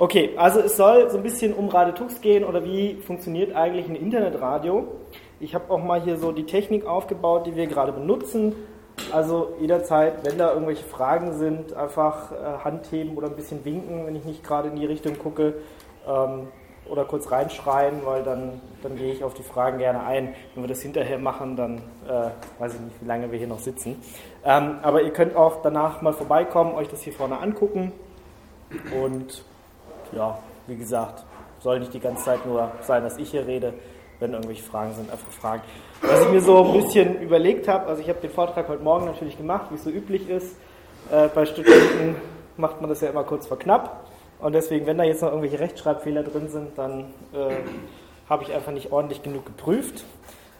Okay, also es soll so ein bisschen um Radetux gehen oder wie funktioniert eigentlich ein Internetradio. Ich habe auch mal hier so die Technik aufgebaut, die wir gerade benutzen. Also jederzeit, wenn da irgendwelche Fragen sind, einfach äh, Hand heben oder ein bisschen winken, wenn ich nicht gerade in die Richtung gucke. Ähm, oder kurz reinschreien, weil dann, dann gehe ich auf die Fragen gerne ein. Wenn wir das hinterher machen, dann äh, weiß ich nicht, wie lange wir hier noch sitzen. Ähm, aber ihr könnt auch danach mal vorbeikommen, euch das hier vorne angucken. Und ja, wie gesagt, soll nicht die ganze Zeit nur sein, dass ich hier rede. Wenn irgendwelche Fragen sind, einfach fragen. Was ich mir so ein bisschen überlegt habe, also ich habe den Vortrag heute Morgen natürlich gemacht, wie es so üblich ist. Äh, bei Studenten macht man das ja immer kurz vor knapp. Und deswegen, wenn da jetzt noch irgendwelche Rechtschreibfehler drin sind, dann äh, habe ich einfach nicht ordentlich genug geprüft.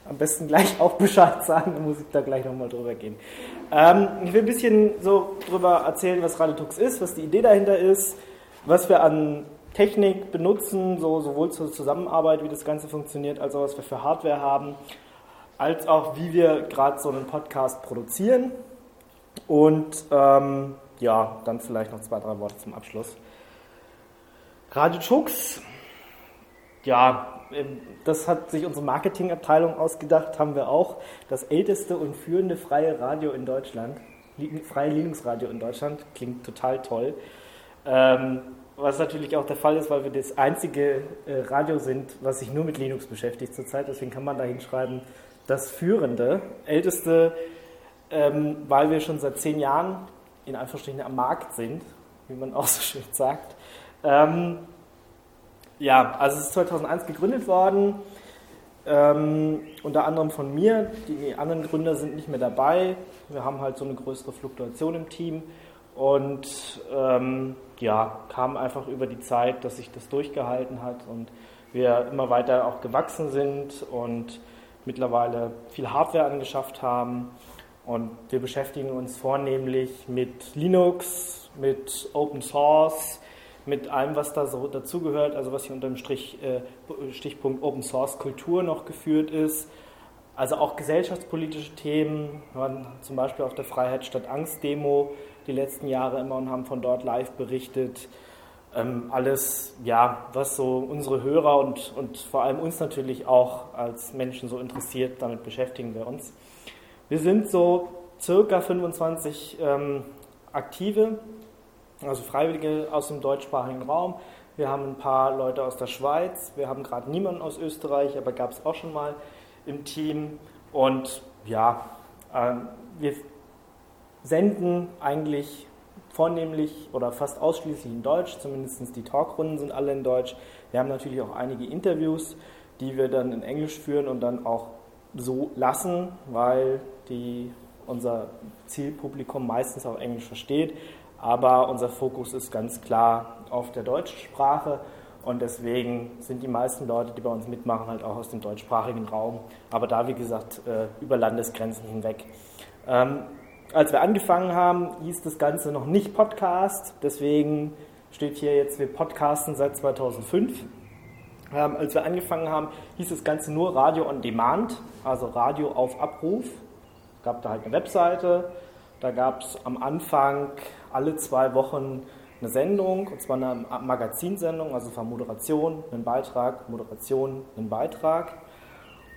Am besten gleich auch Bescheid sagen, dann muss ich da gleich nochmal drüber gehen. Ähm, ich will ein bisschen so drüber erzählen, was Radetux ist, was die Idee dahinter ist, was wir an Technik benutzen, so, sowohl zur Zusammenarbeit, wie das Ganze funktioniert, als auch was wir für Hardware haben, als auch wie wir gerade so einen Podcast produzieren. Und ähm, ja, dann vielleicht noch zwei, drei Worte zum Abschluss. Radio Chux, ja, ähm, das hat sich unsere Marketingabteilung ausgedacht, haben wir auch. Das älteste und führende freie Radio in Deutschland, freie Linux-Radio in Deutschland, klingt total toll. Ähm, was natürlich auch der Fall ist, weil wir das einzige äh, Radio sind, was sich nur mit Linux beschäftigt zurzeit. Deswegen kann man da hinschreiben, das führende, älteste, ähm, weil wir schon seit zehn Jahren in Anführungsstrichen am Markt sind, wie man auch so schön sagt. Ähm, ja, also es ist 2001 gegründet worden, ähm, unter anderem von mir. Die anderen Gründer sind nicht mehr dabei. Wir haben halt so eine größere Fluktuation im Team und ähm, ja, kam einfach über die Zeit, dass sich das durchgehalten hat und wir immer weiter auch gewachsen sind und mittlerweile viel Hardware angeschafft haben. Und wir beschäftigen uns vornehmlich mit Linux, mit Open Source, mit allem, was da so dazugehört, also was hier unter dem Strich, äh, Stichpunkt Open Source Kultur noch geführt ist. Also auch gesellschaftspolitische Themen. Wir waren zum Beispiel auf der Freiheit statt Angst Demo die letzten Jahre immer und haben von dort live berichtet. Ähm, alles, ja, was so unsere Hörer und, und vor allem uns natürlich auch als Menschen so interessiert, damit beschäftigen wir uns. Wir sind so circa 25 ähm, Aktive also Freiwillige aus dem deutschsprachigen Raum. Wir haben ein paar Leute aus der Schweiz. Wir haben gerade niemanden aus Österreich, aber gab es auch schon mal im Team. Und ja, äh, wir senden eigentlich vornehmlich oder fast ausschließlich in Deutsch, zumindest die Talkrunden sind alle in Deutsch. Wir haben natürlich auch einige Interviews, die wir dann in Englisch führen und dann auch so lassen, weil die, unser Zielpublikum meistens auch Englisch versteht aber unser Fokus ist ganz klar auf der deutschen Sprache und deswegen sind die meisten Leute, die bei uns mitmachen, halt auch aus dem deutschsprachigen Raum, aber da, wie gesagt, äh, über Landesgrenzen hinweg. Als wir angefangen haben, hieß das Ganze noch nicht Podcast, deswegen steht hier jetzt, wir podcasten seit 2005. Ähm, als wir angefangen haben, hieß das Ganze nur Radio on Demand, also Radio auf Abruf. Es gab da halt eine Webseite, da gab es am Anfang alle zwei Wochen eine Sendung, und zwar eine Magazinsendung, also von Moderation, einen Beitrag, Moderation, einen Beitrag.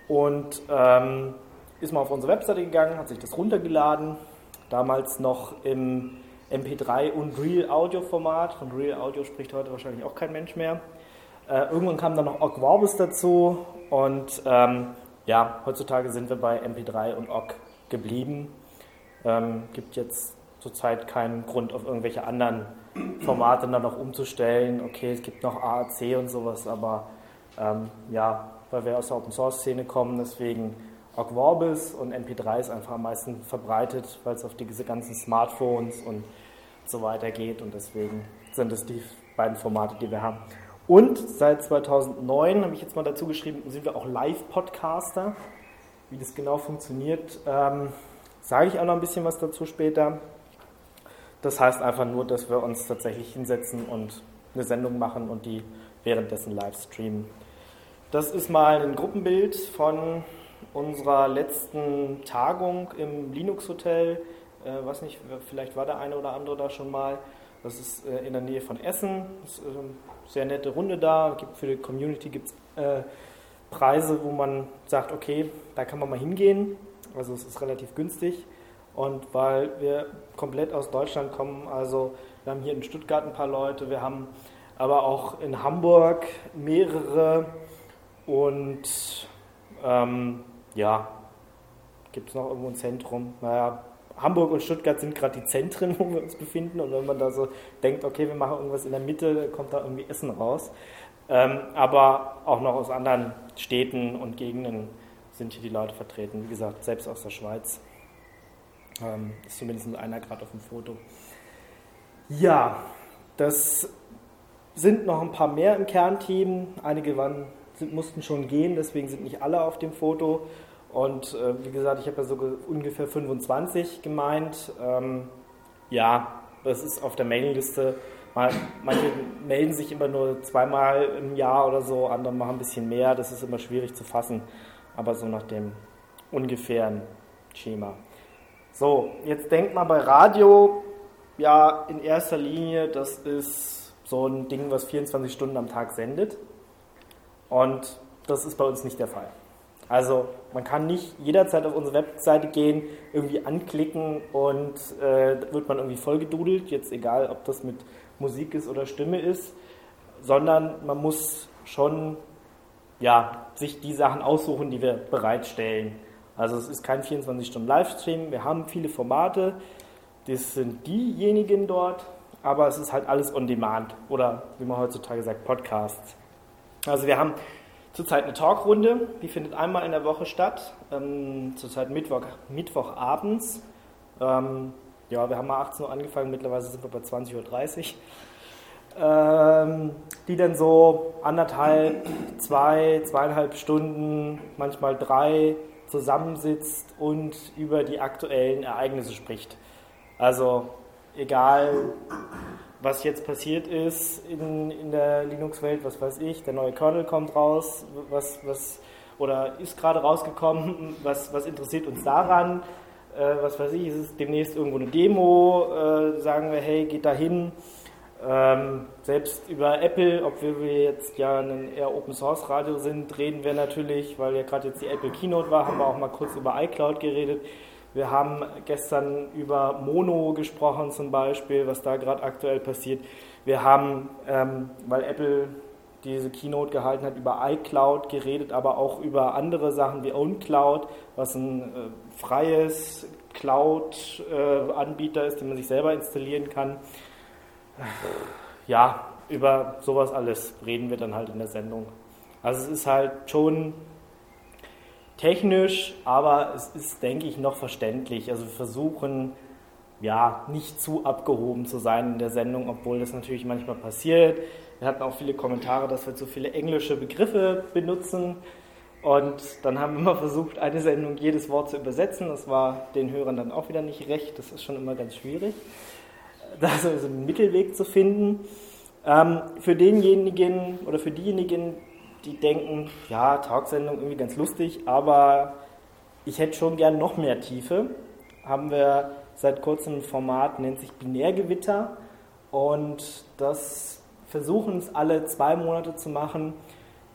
Und ähm, ist mal auf unsere Webseite gegangen, hat sich das runtergeladen, damals noch im MP3 und Real Audio Format. Von Real Audio spricht heute wahrscheinlich auch kein Mensch mehr. Äh, irgendwann kam dann noch Ogg Vorbis dazu und ähm, ja, heutzutage sind wir bei MP3 und Ogg geblieben. Ähm, gibt jetzt zurzeit keinen Grund, auf irgendwelche anderen Formate dann noch umzustellen. Okay, es gibt noch AAC und sowas, aber ähm, ja, weil wir aus der Open Source Szene kommen, deswegen Ogg Vorbis und MP3 ist einfach am meisten verbreitet, weil es auf diese ganzen Smartphones und so weiter geht und deswegen sind es die beiden Formate, die wir haben. Und seit 2009 habe ich jetzt mal dazu geschrieben, sind wir auch Live-Podcaster. Wie das genau funktioniert, ähm, sage ich auch noch ein bisschen was dazu später. Das heißt einfach nur, dass wir uns tatsächlich hinsetzen und eine Sendung machen und die währenddessen live streamen. Das ist mal ein Gruppenbild von unserer letzten Tagung im Linux Hotel. Äh, weiß nicht, vielleicht war der eine oder andere da schon mal. Das ist äh, in der Nähe von Essen. Ist, eine sehr nette Runde da. Gibt für die Community gibt es äh, Preise, wo man sagt, okay, da kann man mal hingehen. Also es ist relativ günstig. Und weil wir komplett aus Deutschland kommen, also wir haben hier in Stuttgart ein paar Leute, wir haben aber auch in Hamburg mehrere und ähm, ja, gibt es noch irgendwo ein Zentrum? Naja, Hamburg und Stuttgart sind gerade die Zentren, wo wir uns befinden. Und wenn man da so denkt, okay, wir machen irgendwas in der Mitte, kommt da irgendwie Essen raus. Ähm, aber auch noch aus anderen Städten und Gegenden sind hier die Leute vertreten. Wie gesagt, selbst aus der Schweiz. Ähm, ist zumindest einer gerade auf dem Foto. Ja, das sind noch ein paar mehr im Kernteam. Einige waren, sind, mussten schon gehen, deswegen sind nicht alle auf dem Foto. Und äh, wie gesagt, ich habe ja so ungefähr 25 gemeint. Ähm, ja, das ist auf der Mailingliste. Manche melden sich immer nur zweimal im Jahr oder so, andere machen ein bisschen mehr. Das ist immer schwierig zu fassen, aber so nach dem ungefähren Schema. So, jetzt denkt mal bei Radio, ja, in erster Linie, das ist so ein Ding, was 24 Stunden am Tag sendet. Und das ist bei uns nicht der Fall. Also man kann nicht jederzeit auf unsere Webseite gehen, irgendwie anklicken und äh, wird man irgendwie vollgedudelt, jetzt egal, ob das mit Musik ist oder Stimme ist, sondern man muss schon ja, sich die Sachen aussuchen, die wir bereitstellen. Also es ist kein 24-Stunden-Livestream, wir haben viele Formate, das sind diejenigen dort, aber es ist halt alles on demand oder wie man heutzutage sagt, Podcasts. Also wir haben zurzeit eine Talkrunde, die findet einmal in der Woche statt, ähm, zurzeit Mittwoch, Mittwochabends. Ähm, ja, wir haben mal 18 Uhr angefangen, mittlerweile sind wir bei 20.30 Uhr. Ähm, die dann so anderthalb, zwei, zweieinhalb Stunden, manchmal drei zusammensitzt und über die aktuellen Ereignisse spricht. Also egal, was jetzt passiert ist in, in der Linux-Welt, was weiß ich, der neue Kernel kommt raus, was, was, oder ist gerade rausgekommen, was, was interessiert uns daran, äh, was weiß ich, ist es demnächst irgendwo eine Demo, äh, sagen wir, hey, geht da hin. Ähm, selbst über Apple, obwohl wir jetzt ja ein eher Open Source Radio sind, reden wir natürlich, weil ja gerade jetzt die Apple Keynote war, haben wir auch mal kurz über iCloud geredet. Wir haben gestern über Mono gesprochen zum Beispiel, was da gerade aktuell passiert. Wir haben, ähm, weil Apple diese Keynote gehalten hat, über iCloud geredet, aber auch über andere Sachen wie OwnCloud, was ein äh, freies Cloud-Anbieter äh, ist, den man sich selber installieren kann. Ja, über sowas alles reden wir dann halt in der Sendung. Also es ist halt schon technisch, aber es ist, denke ich, noch verständlich. Also wir versuchen ja nicht zu abgehoben zu sein in der Sendung, obwohl das natürlich manchmal passiert. Wir hatten auch viele Kommentare, dass wir zu viele englische Begriffe benutzen. Und dann haben wir immer versucht, eine Sendung jedes Wort zu übersetzen. Das war den Hörern dann auch wieder nicht recht. Das ist schon immer ganz schwierig, da so einen Mittelweg zu finden. Ähm, für denjenigen oder für diejenigen, die denken, ja, Talksendung irgendwie ganz lustig, aber ich hätte schon gern noch mehr Tiefe, haben wir seit kurzem ein Format, nennt sich Binärgewitter. Und das versuchen es alle zwei Monate zu machen,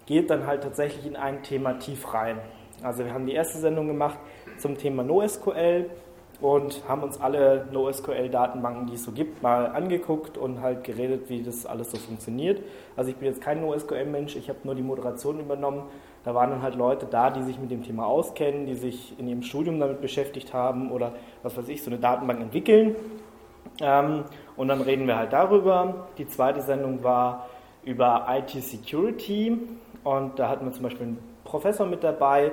geht dann halt tatsächlich in ein Thema tief rein. Also wir haben die erste Sendung gemacht zum Thema NoSQL und haben uns alle NoSQL-Datenbanken, die es so gibt, mal angeguckt und halt geredet, wie das alles so funktioniert. Also ich bin jetzt kein NoSQL-Mensch, ich habe nur die Moderation übernommen. Da waren dann halt Leute da, die sich mit dem Thema auskennen, die sich in ihrem Studium damit beschäftigt haben oder was weiß ich, so eine Datenbank entwickeln. Ähm, und dann reden wir halt darüber. Die zweite Sendung war über IT-Security und da hatten wir zum Beispiel einen Professor mit dabei,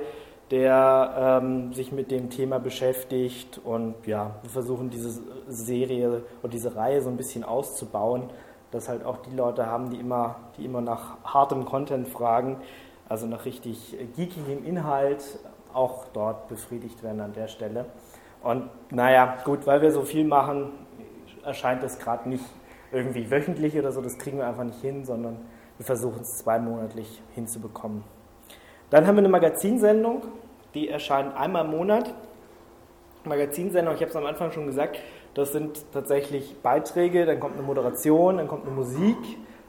der ähm, sich mit dem Thema beschäftigt und ja, wir versuchen diese Serie und diese Reihe so ein bisschen auszubauen, dass halt auch die Leute haben, die immer, die immer nach hartem Content fragen, also nach richtig geekigem Inhalt, auch dort befriedigt werden an der Stelle. Und naja, gut, weil wir so viel machen, erscheint es gerade nicht irgendwie wöchentlich oder so, das kriegen wir einfach nicht hin, sondern wir versuchen es zweimonatlich hinzubekommen. Dann haben wir eine Magazinsendung, die erscheint einmal im Monat. Magazinsendung, ich habe es am Anfang schon gesagt, Das sind tatsächlich Beiträge, dann kommt eine Moderation, dann kommt eine Musik,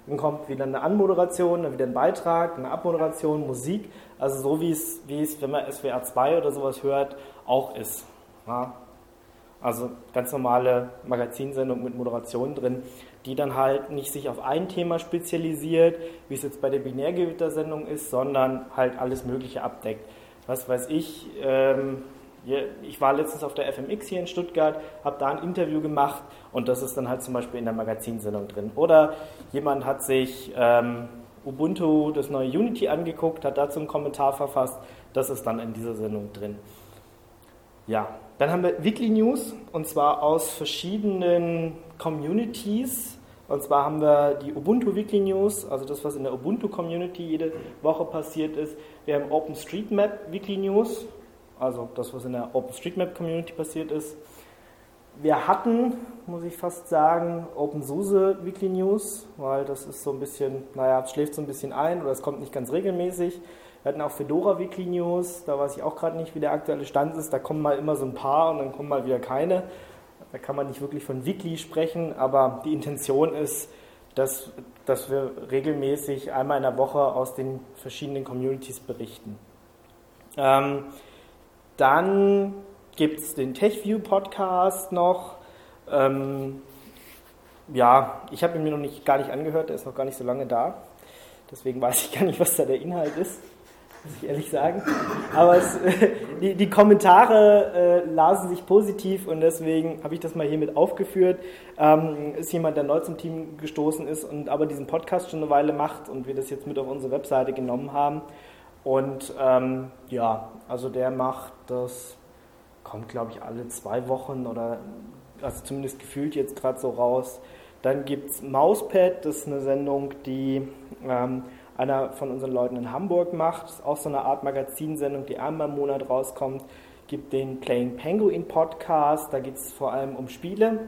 dann kommt wieder eine Anmoderation, dann wieder ein Beitrag, eine Abmoderation, Musik. Also so wie es, wie es wenn man SWR 2 oder sowas hört, auch ist. Ja. Also ganz normale Magazinsendung mit Moderation drin, die dann halt nicht sich auf ein Thema spezialisiert, wie es jetzt bei der Binärgewittersendung ist, sondern halt alles Mögliche abdeckt. Was weiß ich, ähm, ich war letztens auf der FMX hier in Stuttgart, habe da ein Interview gemacht und das ist dann halt zum Beispiel in der Magazinsendung drin. Oder jemand hat sich ähm, Ubuntu, das neue Unity angeguckt, hat dazu einen Kommentar verfasst, das ist dann in dieser Sendung drin. Ja, dann haben wir Weekly News und zwar aus verschiedenen Communities. Und zwar haben wir die Ubuntu Weekly News, also das, was in der Ubuntu Community jede Woche passiert ist. Wir haben OpenStreetMap Weekly News, also das, was in der OpenStreetMap Community passiert ist. Wir hatten, muss ich fast sagen, OpenSUSE Weekly News, weil das ist so ein bisschen, naja, es schläft so ein bisschen ein oder es kommt nicht ganz regelmäßig. Wir hatten auch Fedora Weekly News, da weiß ich auch gerade nicht, wie der aktuelle Stand ist. Da kommen mal immer so ein paar und dann kommen mal wieder keine. Da kann man nicht wirklich von Weekly sprechen, aber die Intention ist, dass, dass wir regelmäßig einmal in der Woche aus den verschiedenen Communities berichten. Ähm, dann gibt es den TechView Podcast noch. Ähm, ja, ich habe ihn mir noch nicht, gar nicht angehört, der ist noch gar nicht so lange da. Deswegen weiß ich gar nicht, was da der Inhalt ist, muss ich ehrlich sagen. Aber es, die, die, Kommentare äh, lasen sich positiv und deswegen habe ich das mal hiermit aufgeführt. Ähm, ist jemand, der neu zum Team gestoßen ist und aber diesen Podcast schon eine Weile macht und wir das jetzt mit auf unsere Webseite genommen haben. Und ähm, ja, also der macht das, kommt glaube ich alle zwei Wochen oder also zumindest gefühlt jetzt gerade so raus. Dann gibt es Mauspad, das ist eine Sendung, die ähm, einer von unseren Leuten in Hamburg macht. Das ist auch so eine Art Magazinsendung, die einmal im Monat rauskommt. Gibt den Playing Penguin Podcast, da geht es vor allem um Spiele,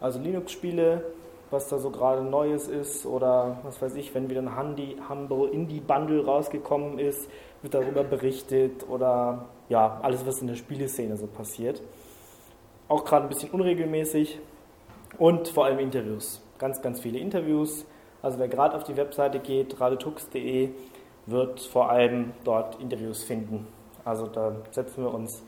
also Linux-Spiele, was da so gerade Neues ist oder was weiß ich, wenn wieder ein Handy, Humble Indie Bundle rausgekommen ist, wird darüber berichtet oder ja, alles, was in der Spieleszene so passiert. Auch gerade ein bisschen unregelmäßig und vor allem Interviews. Ganz, ganz viele Interviews. Also wer gerade auf die Webseite geht, radetux.de, wird vor allem dort Interviews finden. Also da setzen wir uns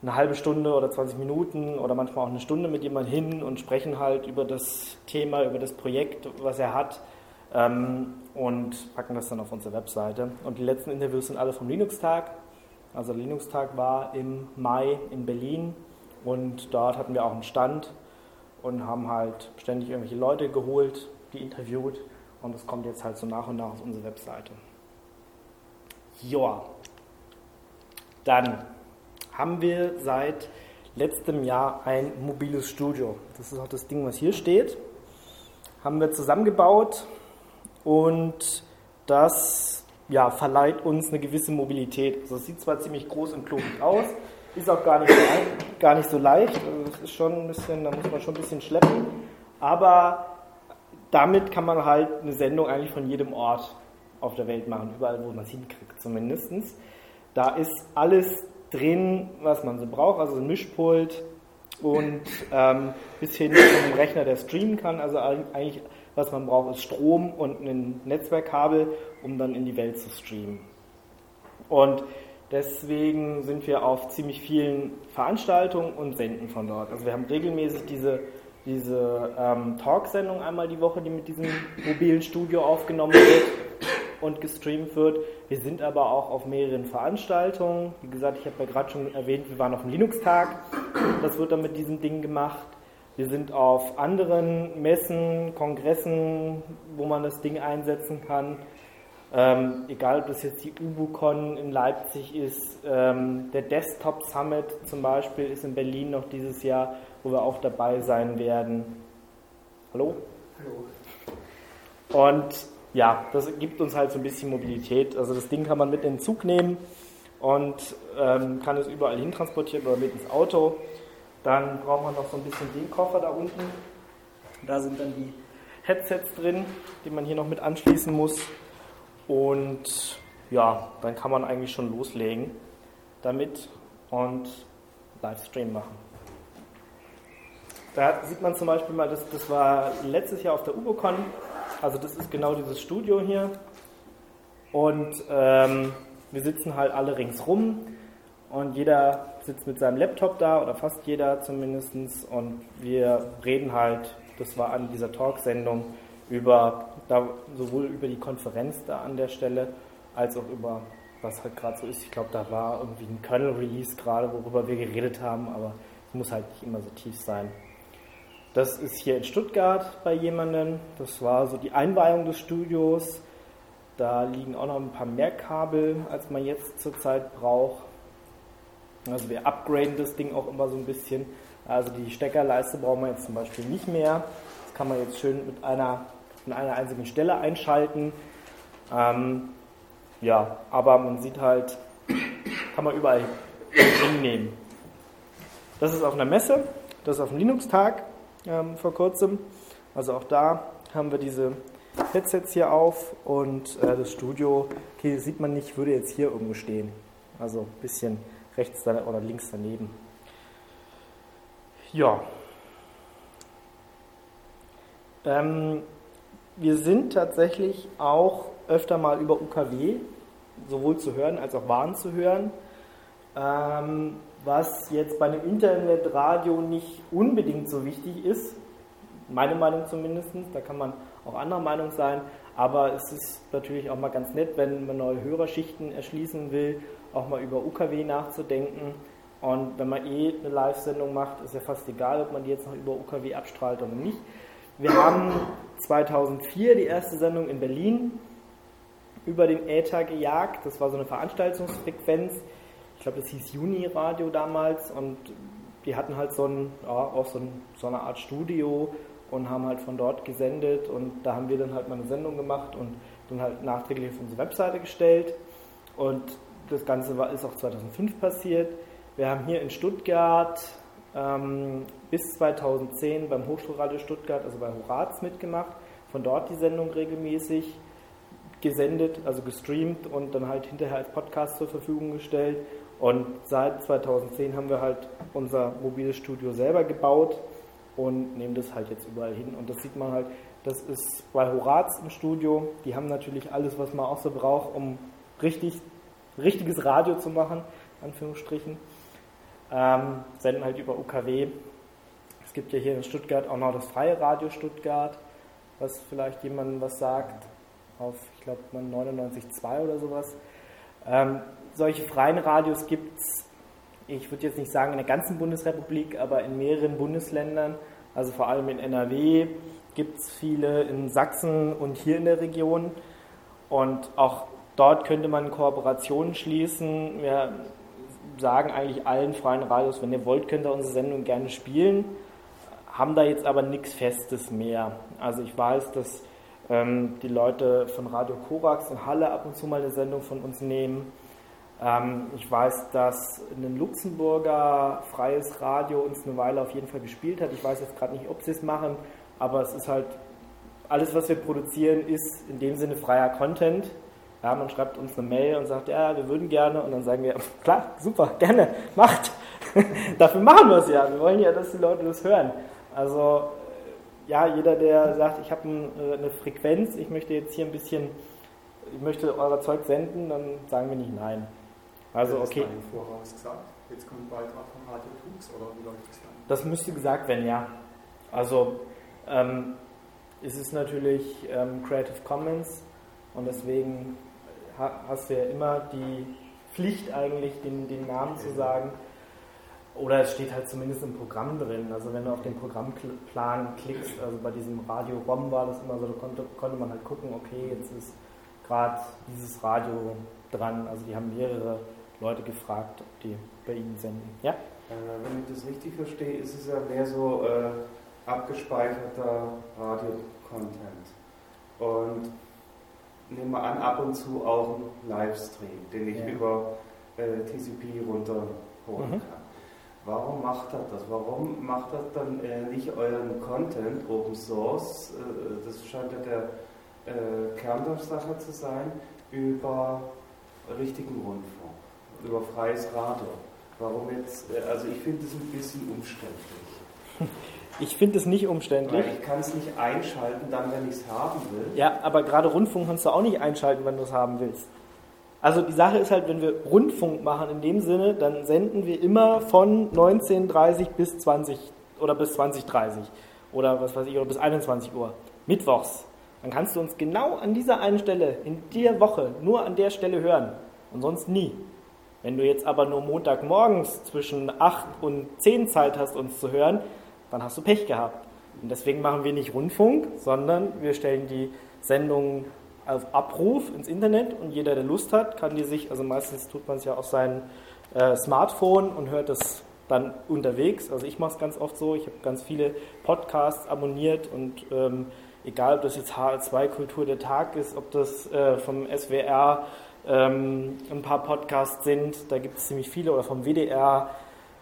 eine halbe Stunde oder 20 Minuten oder manchmal auch eine Stunde mit jemandem hin und sprechen halt über das Thema, über das Projekt, was er hat ähm, und packen das dann auf unsere Webseite. Und die letzten Interviews sind alle vom Linux-Tag. Also der Linux-Tag war im Mai in Berlin und dort hatten wir auch einen Stand und haben halt ständig irgendwelche Leute geholt, die interviewt und das kommt jetzt halt so nach und nach auf unsere Webseite. Joa. Dann haben wir seit letztem Jahr ein mobiles Studio. Das ist auch das Ding, was hier steht. Haben wir zusammengebaut und das ja, verleiht uns eine gewisse Mobilität. Also es sieht zwar ziemlich groß und klobig aus, ist auch gar nicht so, gar nicht so leicht. Also es ist schon ein bisschen, da muss man schon ein bisschen schleppen. Aber damit kann man halt eine Sendung eigentlich von jedem Ort auf der Welt machen, überall, wo man es hinkriegt zumindest. Da ist alles drin, was man so braucht, also ein Mischpult und ähm, bis hin zu einem Rechner, der streamen kann. Also eigentlich, was man braucht, ist Strom und ein Netzwerkkabel, um dann in die Welt zu streamen. Und deswegen sind wir auf ziemlich vielen Veranstaltungen und senden von dort. Also wir haben regelmäßig diese, diese ähm, Talksendung einmal die Woche, die mit diesem mobilen Studio aufgenommen wird und gestreamt wird. Wir sind aber auch auf mehreren Veranstaltungen. Wie gesagt, ich habe ja gerade schon erwähnt, wir waren auf dem Linux-Tag. Das wird dann mit diesem Ding gemacht. Wir sind auf anderen Messen, Kongressen, wo man das Ding einsetzen kann. Ähm, egal, ob das jetzt die UbuCon in Leipzig ist, ähm, der Desktop Summit zum Beispiel ist in Berlin noch dieses Jahr, wo wir auch dabei sein werden. Hallo? Hallo. Und ja, das gibt uns halt so ein bisschen Mobilität. Also das Ding kann man mit in den Zug nehmen und ähm, kann es überall hin transportieren oder mit ins Auto. Dann braucht man noch so ein bisschen den Koffer da unten. Da sind dann die Headsets drin, die man hier noch mit anschließen muss. Und ja, dann kann man eigentlich schon loslegen damit und Livestream machen. Da sieht man zum Beispiel mal, das, das war letztes Jahr auf der UboCon, also das ist genau dieses Studio hier. Und ähm, wir sitzen halt alle ringsrum und jeder sitzt mit seinem Laptop da oder fast jeder zumindest und wir reden halt, das war an dieser Talksendung, über da, sowohl über die Konferenz da an der Stelle als auch über was halt gerade so ist. Ich glaube, da war irgendwie ein Kernel-Release gerade, worüber wir geredet haben, aber es muss halt nicht immer so tief sein. Das ist hier in Stuttgart bei jemandem. Das war so die Einweihung des Studios. Da liegen auch noch ein paar mehr Kabel, als man jetzt zurzeit braucht. Also wir upgraden das Ding auch immer so ein bisschen. Also die Steckerleiste brauchen wir jetzt zum Beispiel nicht mehr. Das kann man jetzt schön mit einer, mit einer einzigen Stelle einschalten. Ähm, ja, aber man sieht halt, kann man überall hinnehmen. Das ist auf einer Messe, das ist auf dem Linux-Tag ähm, vor kurzem. Also auch da haben wir diese Headsets hier auf und äh, das Studio, okay, sieht man nicht, würde jetzt hier irgendwo stehen. Also ein bisschen rechts oder links daneben. Ja. Ähm, wir sind tatsächlich auch öfter mal über UKW, sowohl zu hören als auch Waren zu hören. Ähm, was jetzt bei einem Internetradio nicht unbedingt so wichtig ist, meine Meinung zumindest, da kann man auch anderer Meinung sein, aber es ist natürlich auch mal ganz nett, wenn man neue Hörerschichten erschließen will, auch mal über UKW nachzudenken. Und wenn man eh eine Live-Sendung macht, ist ja fast egal, ob man die jetzt noch über UKW abstrahlt oder nicht. Wir haben 2004 die erste Sendung in Berlin über den Äther gejagt. Das war so eine Veranstaltungsfrequenz. Ich glaube, das hieß Juni-Radio damals. Und die hatten halt so, ein, ja, auch so, ein, so eine Art Studio und haben halt von dort gesendet. Und da haben wir dann halt mal eine Sendung gemacht und dann halt nachträglich auf unsere Webseite gestellt. Und das Ganze war, ist auch 2005 passiert. Wir haben hier in Stuttgart ähm, bis 2010 beim Hochschulradio Stuttgart, also bei Horaz mitgemacht, von dort die Sendung regelmäßig gesendet, also gestreamt und dann halt hinterher als Podcast zur Verfügung gestellt. Und seit 2010 haben wir halt unser mobiles Studio selber gebaut und nehmen das halt jetzt überall hin. Und das sieht man halt, das ist bei Horaz im Studio. Die haben natürlich alles, was man auch so braucht, um richtig, richtiges Radio zu machen, Anführungsstrichen. Ähm, senden halt über UKW. Es gibt ja hier in Stuttgart auch noch das Freie Radio Stuttgart, was vielleicht jemandem was sagt auf, ich glaube, 99,2 oder sowas. Ähm, solche freien Radios gibt es, ich würde jetzt nicht sagen in der ganzen Bundesrepublik, aber in mehreren Bundesländern, also vor allem in NRW gibt es viele, in Sachsen und hier in der Region. Und auch dort könnte man Kooperationen schließen. Wir sagen eigentlich allen freien Radios, wenn ihr wollt, könnt ihr unsere Sendung gerne spielen, haben da jetzt aber nichts Festes mehr. Also ich weiß, dass ähm, die Leute von Radio Korax in Halle ab und zu mal eine Sendung von uns nehmen. Ähm, ich weiß, dass ein Luxemburger freies Radio uns eine Weile auf jeden Fall gespielt hat. Ich weiß jetzt gerade nicht, ob sie es machen, aber es ist halt, alles, was wir produzieren, ist in dem Sinne freier Content. Ja, man schreibt uns eine Mail und sagt, ja, wir würden gerne, und dann sagen wir, klar, super, gerne, macht. Dafür machen wir es ja. Wir wollen ja, dass die Leute das hören. Also ja, jeder, der sagt, ich habe äh, eine Frequenz, ich möchte jetzt hier ein bisschen, ich möchte euer Zeug senden, dann sagen wir nicht nein. Also okay. Das voraus gesagt. Jetzt kommt ein Beitrag von Radio Tux oder wie läuft das dann? Das müsste gesagt werden, ja. Also ähm, es ist natürlich ähm, Creative Commons und deswegen hast du ja immer die Pflicht eigentlich, den, den Namen zu sagen. Oder es steht halt zumindest im Programm drin. Also wenn du auf den Programmplan klickst, also bei diesem Radio ROM war das immer so, da konnte, konnte man halt gucken, okay, jetzt ist gerade dieses Radio dran. Also die haben mehrere Leute gefragt, ob die bei ihnen senden. Ja? Äh, wenn ich das richtig verstehe, ist es ja mehr so äh, abgespeicherter Radio-Content. Und nehmen wir an, ab und zu auch ein Livestream, den ich ja. über äh, TCP runterholen mhm. kann. Warum macht er das? Warum macht er dann äh, nicht euren Content Open Source? Äh, das scheint ja der äh, Kern der Sache zu sein, über richtigen Rundfunk, über freies Radio. Warum jetzt? Äh, also ich finde es ein bisschen umständlich. Ich finde es nicht umständlich. Weil ich kann es nicht einschalten, dann, wenn ich es haben will. Ja, aber gerade Rundfunk kannst du auch nicht einschalten, wenn du es haben willst. Also die Sache ist halt, wenn wir Rundfunk machen in dem Sinne, dann senden wir immer von 19.30 bis 20 oder bis 20.30 oder was weiß ich, oder bis 21 Uhr. Mittwochs. Dann kannst du uns genau an dieser einen Stelle, in der Woche, nur an der Stelle hören und sonst nie. Wenn du jetzt aber nur Montagmorgens zwischen 8 und 10 Zeit hast, uns zu hören, dann hast du Pech gehabt. Und deswegen machen wir nicht Rundfunk, sondern wir stellen die Sendungen auf Abruf ins Internet und jeder, der Lust hat, kann die sich, also meistens tut man es ja auf sein äh, Smartphone und hört es dann unterwegs. Also ich mache es ganz oft so, ich habe ganz viele Podcasts abonniert und ähm, egal, ob das jetzt HR2 Kultur der Tag ist, ob das äh, vom SWR ähm, ein paar Podcasts sind, da gibt es ziemlich viele, oder vom WDR,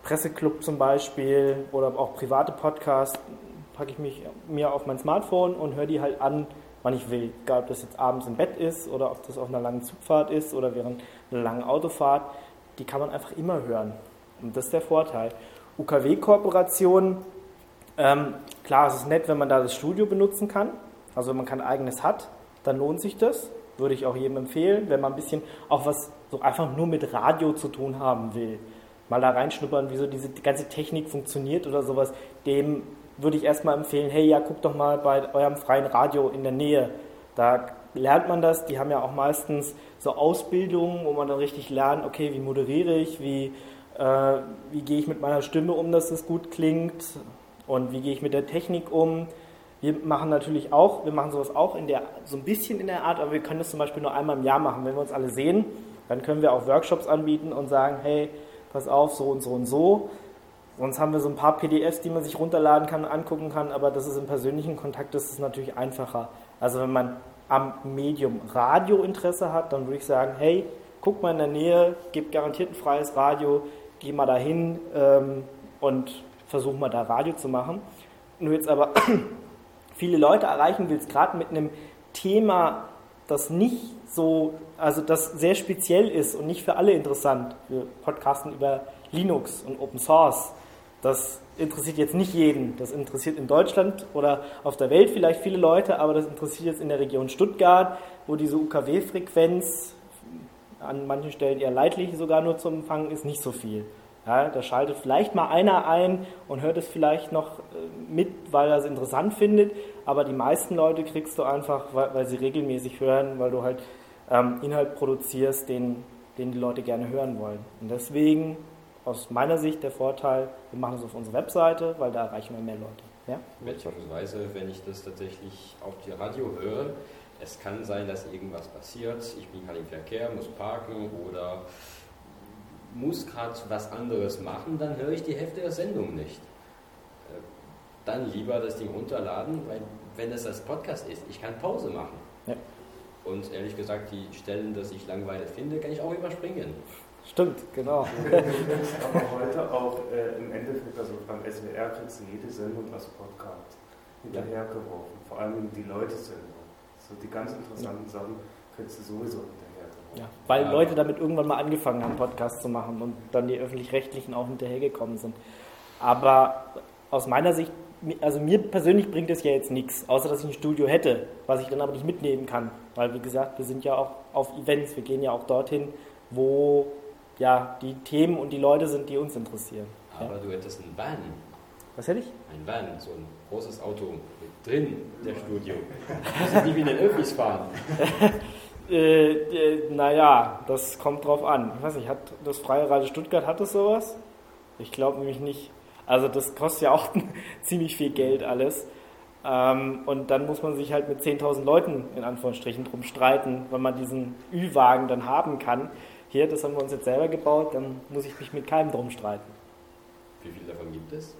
Presseclub zum Beispiel, oder auch private Podcasts, packe ich mich mir auf mein Smartphone und höre die halt an, wann ich will. Egal, ob das jetzt abends im Bett ist oder ob das auf einer langen Zugfahrt ist oder während einer langen Autofahrt, die kann man einfach immer hören. Und das ist der Vorteil. UKW-Kooperation, ähm, klar, es ist nett, wenn man da das Studio benutzen kann. Also wenn man kein eigenes hat, dann lohnt sich das. Würde ich auch jedem empfehlen, wenn man ein bisschen auch was so einfach nur mit Radio zu tun haben will. Mal da reinschnuppern, wie so diese ganze Technik funktioniert oder sowas, dem würde ich erstmal empfehlen, hey, ja, guckt doch mal bei eurem freien Radio in der Nähe. Da lernt man das. Die haben ja auch meistens so Ausbildungen, wo man dann richtig lernt, okay, wie moderiere ich, wie, äh, wie gehe ich mit meiner Stimme um, dass es gut klingt und wie gehe ich mit der Technik um. Wir machen natürlich auch, wir machen sowas auch in der, so ein bisschen in der Art, aber wir können das zum Beispiel nur einmal im Jahr machen. Wenn wir uns alle sehen, dann können wir auch Workshops anbieten und sagen, hey, pass auf, so und so und so. Sonst haben wir so ein paar PDFs, die man sich runterladen kann, angucken kann, aber das ist im persönlichen Kontakt, das ist natürlich einfacher. Also wenn man am Medium Radio Interesse hat, dann würde ich sagen, hey, guck mal in der Nähe, gib garantiert ein freies Radio, geh mal dahin ähm, und versuch mal da Radio zu machen. Nur jetzt aber viele Leute erreichen willst, gerade mit einem Thema, das nicht so, also das sehr speziell ist und nicht für alle interessant. Wir podcasten über Linux und Open Source das interessiert jetzt nicht jeden. Das interessiert in Deutschland oder auf der Welt vielleicht viele Leute, aber das interessiert jetzt in der Region Stuttgart, wo diese UKW-Frequenz an manchen Stellen eher leidlich sogar nur zu empfangen ist, nicht so viel. Ja, da schaltet vielleicht mal einer ein und hört es vielleicht noch äh, mit, weil er es interessant findet, aber die meisten Leute kriegst du einfach, weil, weil sie regelmäßig hören, weil du halt ähm, Inhalt produzierst, den, den die Leute gerne hören wollen. Und deswegen aus meiner Sicht der Vorteil, wir machen es auf unserer Webseite, weil da erreichen wir mehr Leute. Ja? Beziehungsweise, wenn ich das tatsächlich auf die Radio höre, es kann sein, dass irgendwas passiert, ich bin gerade im Verkehr, muss parken oder muss gerade was anderes machen, dann höre ich die Hälfte der Sendung nicht. Äh, dann lieber das Ding runterladen, weil wenn es als Podcast ist, ich kann Pause machen. Ja. Und ehrlich gesagt, die Stellen, dass ich langweilig finde, kann ich auch überspringen. Stimmt, genau. Aber heute auch äh, im Endeffekt, also beim SWR kriegst du jede Sendung als Podcast hinterhergeworfen. Vor allem die Leute-Sendung. So die ganz interessanten ja. Sachen kriegst du sowieso. Ja, weil ja. Leute damit irgendwann mal angefangen haben, Podcasts zu machen und dann die öffentlich-rechtlichen auch hinterhergekommen sind. Aber aus meiner Sicht, also mir persönlich bringt es ja jetzt nichts, außer dass ich ein Studio hätte, was ich dann aber nicht mitnehmen kann. Weil, wie gesagt, wir sind ja auch auf Events, wir gehen ja auch dorthin, wo ja, die Themen und die Leute sind, die uns interessieren. Aber ja. du hättest einen Van. Was hätte ich? Ein Van, so ein großes Auto mit drin, der Studio. Du musst nicht wie in den Öffis fahren. äh, äh, naja, das kommt drauf an. Ich weiß nicht, hat das Freie Radio Stuttgart, hat das sowas? Ich glaube nämlich nicht. Also das kostet ja auch ziemlich viel Geld alles. Ähm, und dann muss man sich halt mit 10.000 Leuten in Anführungsstrichen drum streiten, wenn man diesen Ü-Wagen dann haben kann hier, das haben wir uns jetzt selber gebaut, dann muss ich mich mit keinem drum streiten. Wie viele davon gibt es?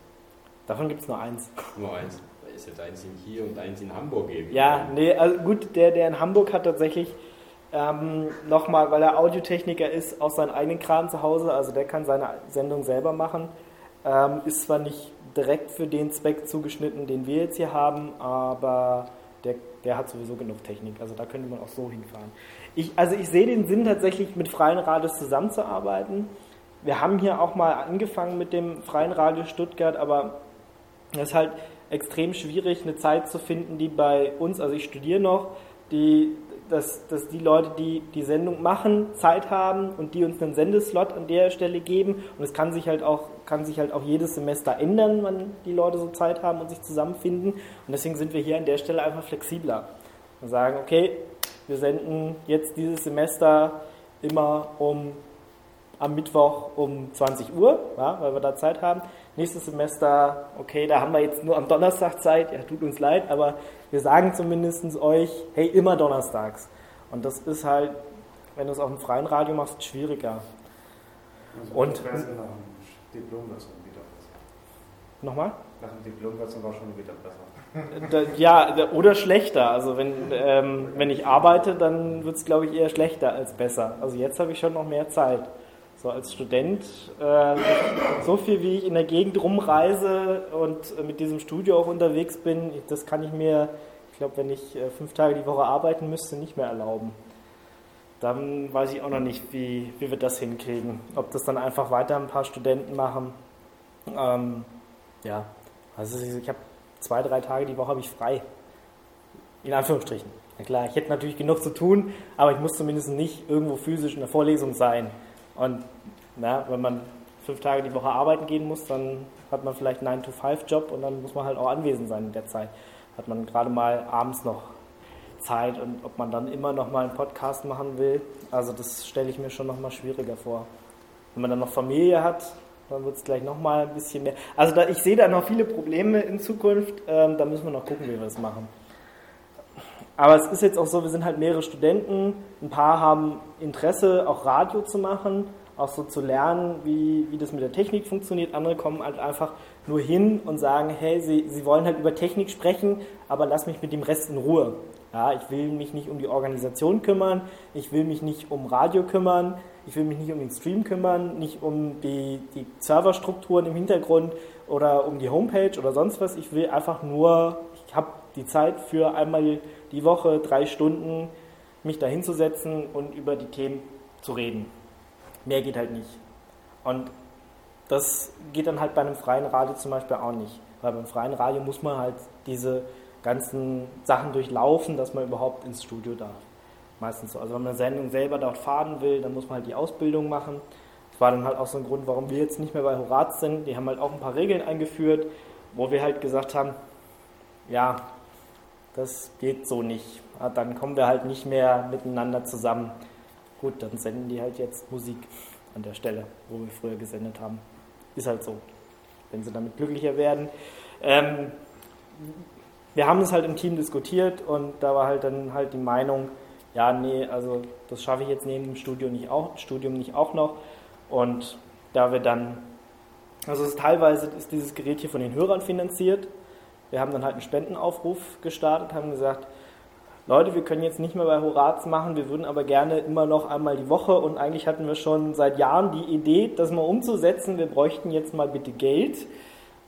Davon gibt es nur eins. Nur eins. Weil es jetzt eins in hier und eins in Hamburg geben. Ja, nee, also gut, der, der in Hamburg hat tatsächlich ähm, nochmal, weil er Audiotechniker ist, auch seinen eigenen Kram zu Hause, also der kann seine Sendung selber machen. Ähm, ist zwar nicht direkt für den Zweck zugeschnitten, den wir jetzt hier haben, aber der, der hat sowieso genug Technik, also da könnte man auch so hinfahren. Ich, also ich sehe den Sinn tatsächlich mit Freien Radios zusammenzuarbeiten. Wir haben hier auch mal angefangen mit dem Freien Radio Stuttgart, aber Es ist halt extrem schwierig, eine Zeit zu finden, die bei uns, also ich studiere noch, die, dass, dass die Leute, die die Sendung machen, Zeit haben und die uns einen Sendeslot an der Stelle geben. Und es kann sich halt auch, kann sich halt auch jedes Semester ändern, wann die Leute so Zeit haben und sich zusammenfinden. Und deswegen sind wir hier an der Stelle einfach flexibler. Und sagen, okay, wir senden jetzt dieses Semester immer um am Mittwoch um 20 Uhr, ja, weil wir da Zeit haben. Nächstes Semester, okay, da haben wir jetzt nur am Donnerstag Zeit, ja, tut uns leid, aber wir sagen zumindest euch, hey, immer donnerstags. Und das ist halt, wenn du es auf dem freien Radio machst, schwieriger. Also Und- Diplom wird es dann wieder besser. Nochmal? Nach dem Diplom wird es dann wahrscheinlich wieder besser. Ja, oder schlechter. Also wenn, ähm, wenn ich arbeite, dann wird es, glaube ich, eher schlechter als besser. Also jetzt habe ich schon noch mehr Zeit. So als Student, äh, so viel wie ich in der Gegend rumreise und äh, mit diesem Studio auch unterwegs bin, das kann ich mir, ich glaube, wenn ich äh, fünf Tage die Woche arbeiten müsste, nicht mehr erlauben. Dann weiß ich auch noch nicht, wie, wie wir das hinkriegen. Ob das dann einfach weiter ein paar Studenten machen. Ähm, ja, also ich habe zwei, drei Tage die Woche habe ich frei. In Anführungsstrichen. Na klar, ich hätte natürlich genug zu tun, aber ich muss zumindest nicht irgendwo physisch in der Vorlesung sein. Und na, wenn man fünf Tage die Woche arbeiten gehen muss, dann hat man vielleicht einen 9-to-5-Job und dann muss man halt auch anwesend sein in der Zeit. Hat man gerade mal abends noch Zeit und ob man dann immer noch mal einen Podcast machen will, also das stelle ich mir schon noch mal schwieriger vor. Wenn man dann noch Familie hat, dann wird es gleich noch mal ein bisschen mehr. Also da, ich sehe da noch viele Probleme in Zukunft, ähm, da müssen wir noch gucken, wie wir das machen. Aber es ist jetzt auch so, wir sind halt mehrere Studenten, ein paar haben Interesse, auch Radio zu machen, auch so zu lernen, wie, wie das mit der Technik funktioniert. Andere kommen halt einfach nur hin und sagen, hey, sie, sie wollen halt über Technik sprechen, aber lass mich mit dem Rest in Ruhe. Ja, ich will mich nicht um die Organisation kümmern, ich will mich nicht um Radio kümmern, ich will mich nicht um den Stream kümmern, nicht um die, die Serverstrukturen im Hintergrund oder um die Homepage oder sonst was. Ich will einfach nur, ich habe die Zeit für einmal die Woche drei Stunden mich da hinzusetzen und über die Themen zu reden. Mehr geht halt nicht. Und das geht dann halt bei einem freien Radio zum Beispiel auch nicht. Weil beim freien Radio muss man halt diese ganzen Sachen durchlaufen, dass man überhaupt ins Studio darf. Meistens so. Also wenn man eine Sendung selber dort fahren will, dann muss man halt die Ausbildung machen. Das war dann halt auch so ein Grund, warum wir jetzt nicht mehr bei Horaz sind. Die haben halt auch ein paar Regeln eingeführt, wo wir halt gesagt haben, ja, das geht so nicht. Ja, Dann kommen wir halt nicht mehr miteinander zusammen. Gut, dann senden die halt jetzt Musik an der Stelle, wo wir früher gesendet haben. Ist halt so. Wenn sie damit glücklicher werden. Ähm, wir haben es halt im Team diskutiert und da war halt dann halt die Meinung, ja, nee, also das schaffe ich jetzt neben dem Studium nicht auch, Studium nicht auch noch. Und da wir dann, also teilweise ist dieses Gerät hier von den Hörern finanziert. Wir haben dann halt einen Spendenaufruf gestartet, haben gesagt, Leute, wir können jetzt nicht mehr bei Horaz machen, wir würden aber gerne immer noch einmal die Woche und eigentlich hatten wir schon seit Jahren die Idee, das mal umzusetzen. Wir bräuchten jetzt mal bitte Geld.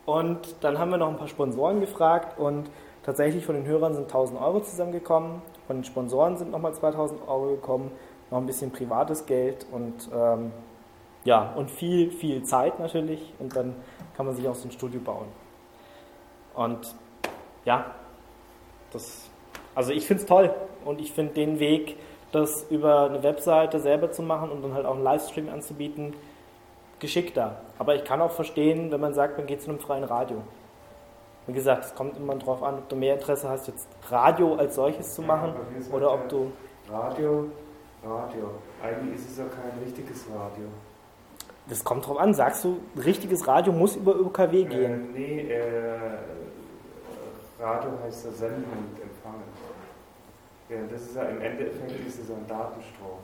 Und dann haben wir noch ein paar Sponsoren gefragt und tatsächlich von den Hörern sind 1000 Euro zusammengekommen. Von den Sponsoren sind nochmal 2000 Euro gekommen, noch ein bisschen privates Geld und ähm, ja, und viel, viel Zeit natürlich. Und dann kann man sich auch so ein Studio bauen. Und ja, das, also ich finde es toll und ich finde den Weg, das über eine Webseite selber zu machen und dann halt auch einen Livestream anzubieten, geschickter. Aber ich kann auch verstehen, wenn man sagt, man geht zu einem freien Radio. Wie gesagt, es kommt immer darauf an, ob du mehr Interesse hast, jetzt Radio als solches zu machen sind oder ja ob du. Radio, Radio. Eigentlich ist es ja kein richtiges Radio. Das kommt drauf an. Sagst du, richtiges Radio muss über UKW gehen? Äh, nee, äh, Radio heißt ja senden und empfangen. Ja, das ist ja im Endeffekt ist es ein Datenstrom.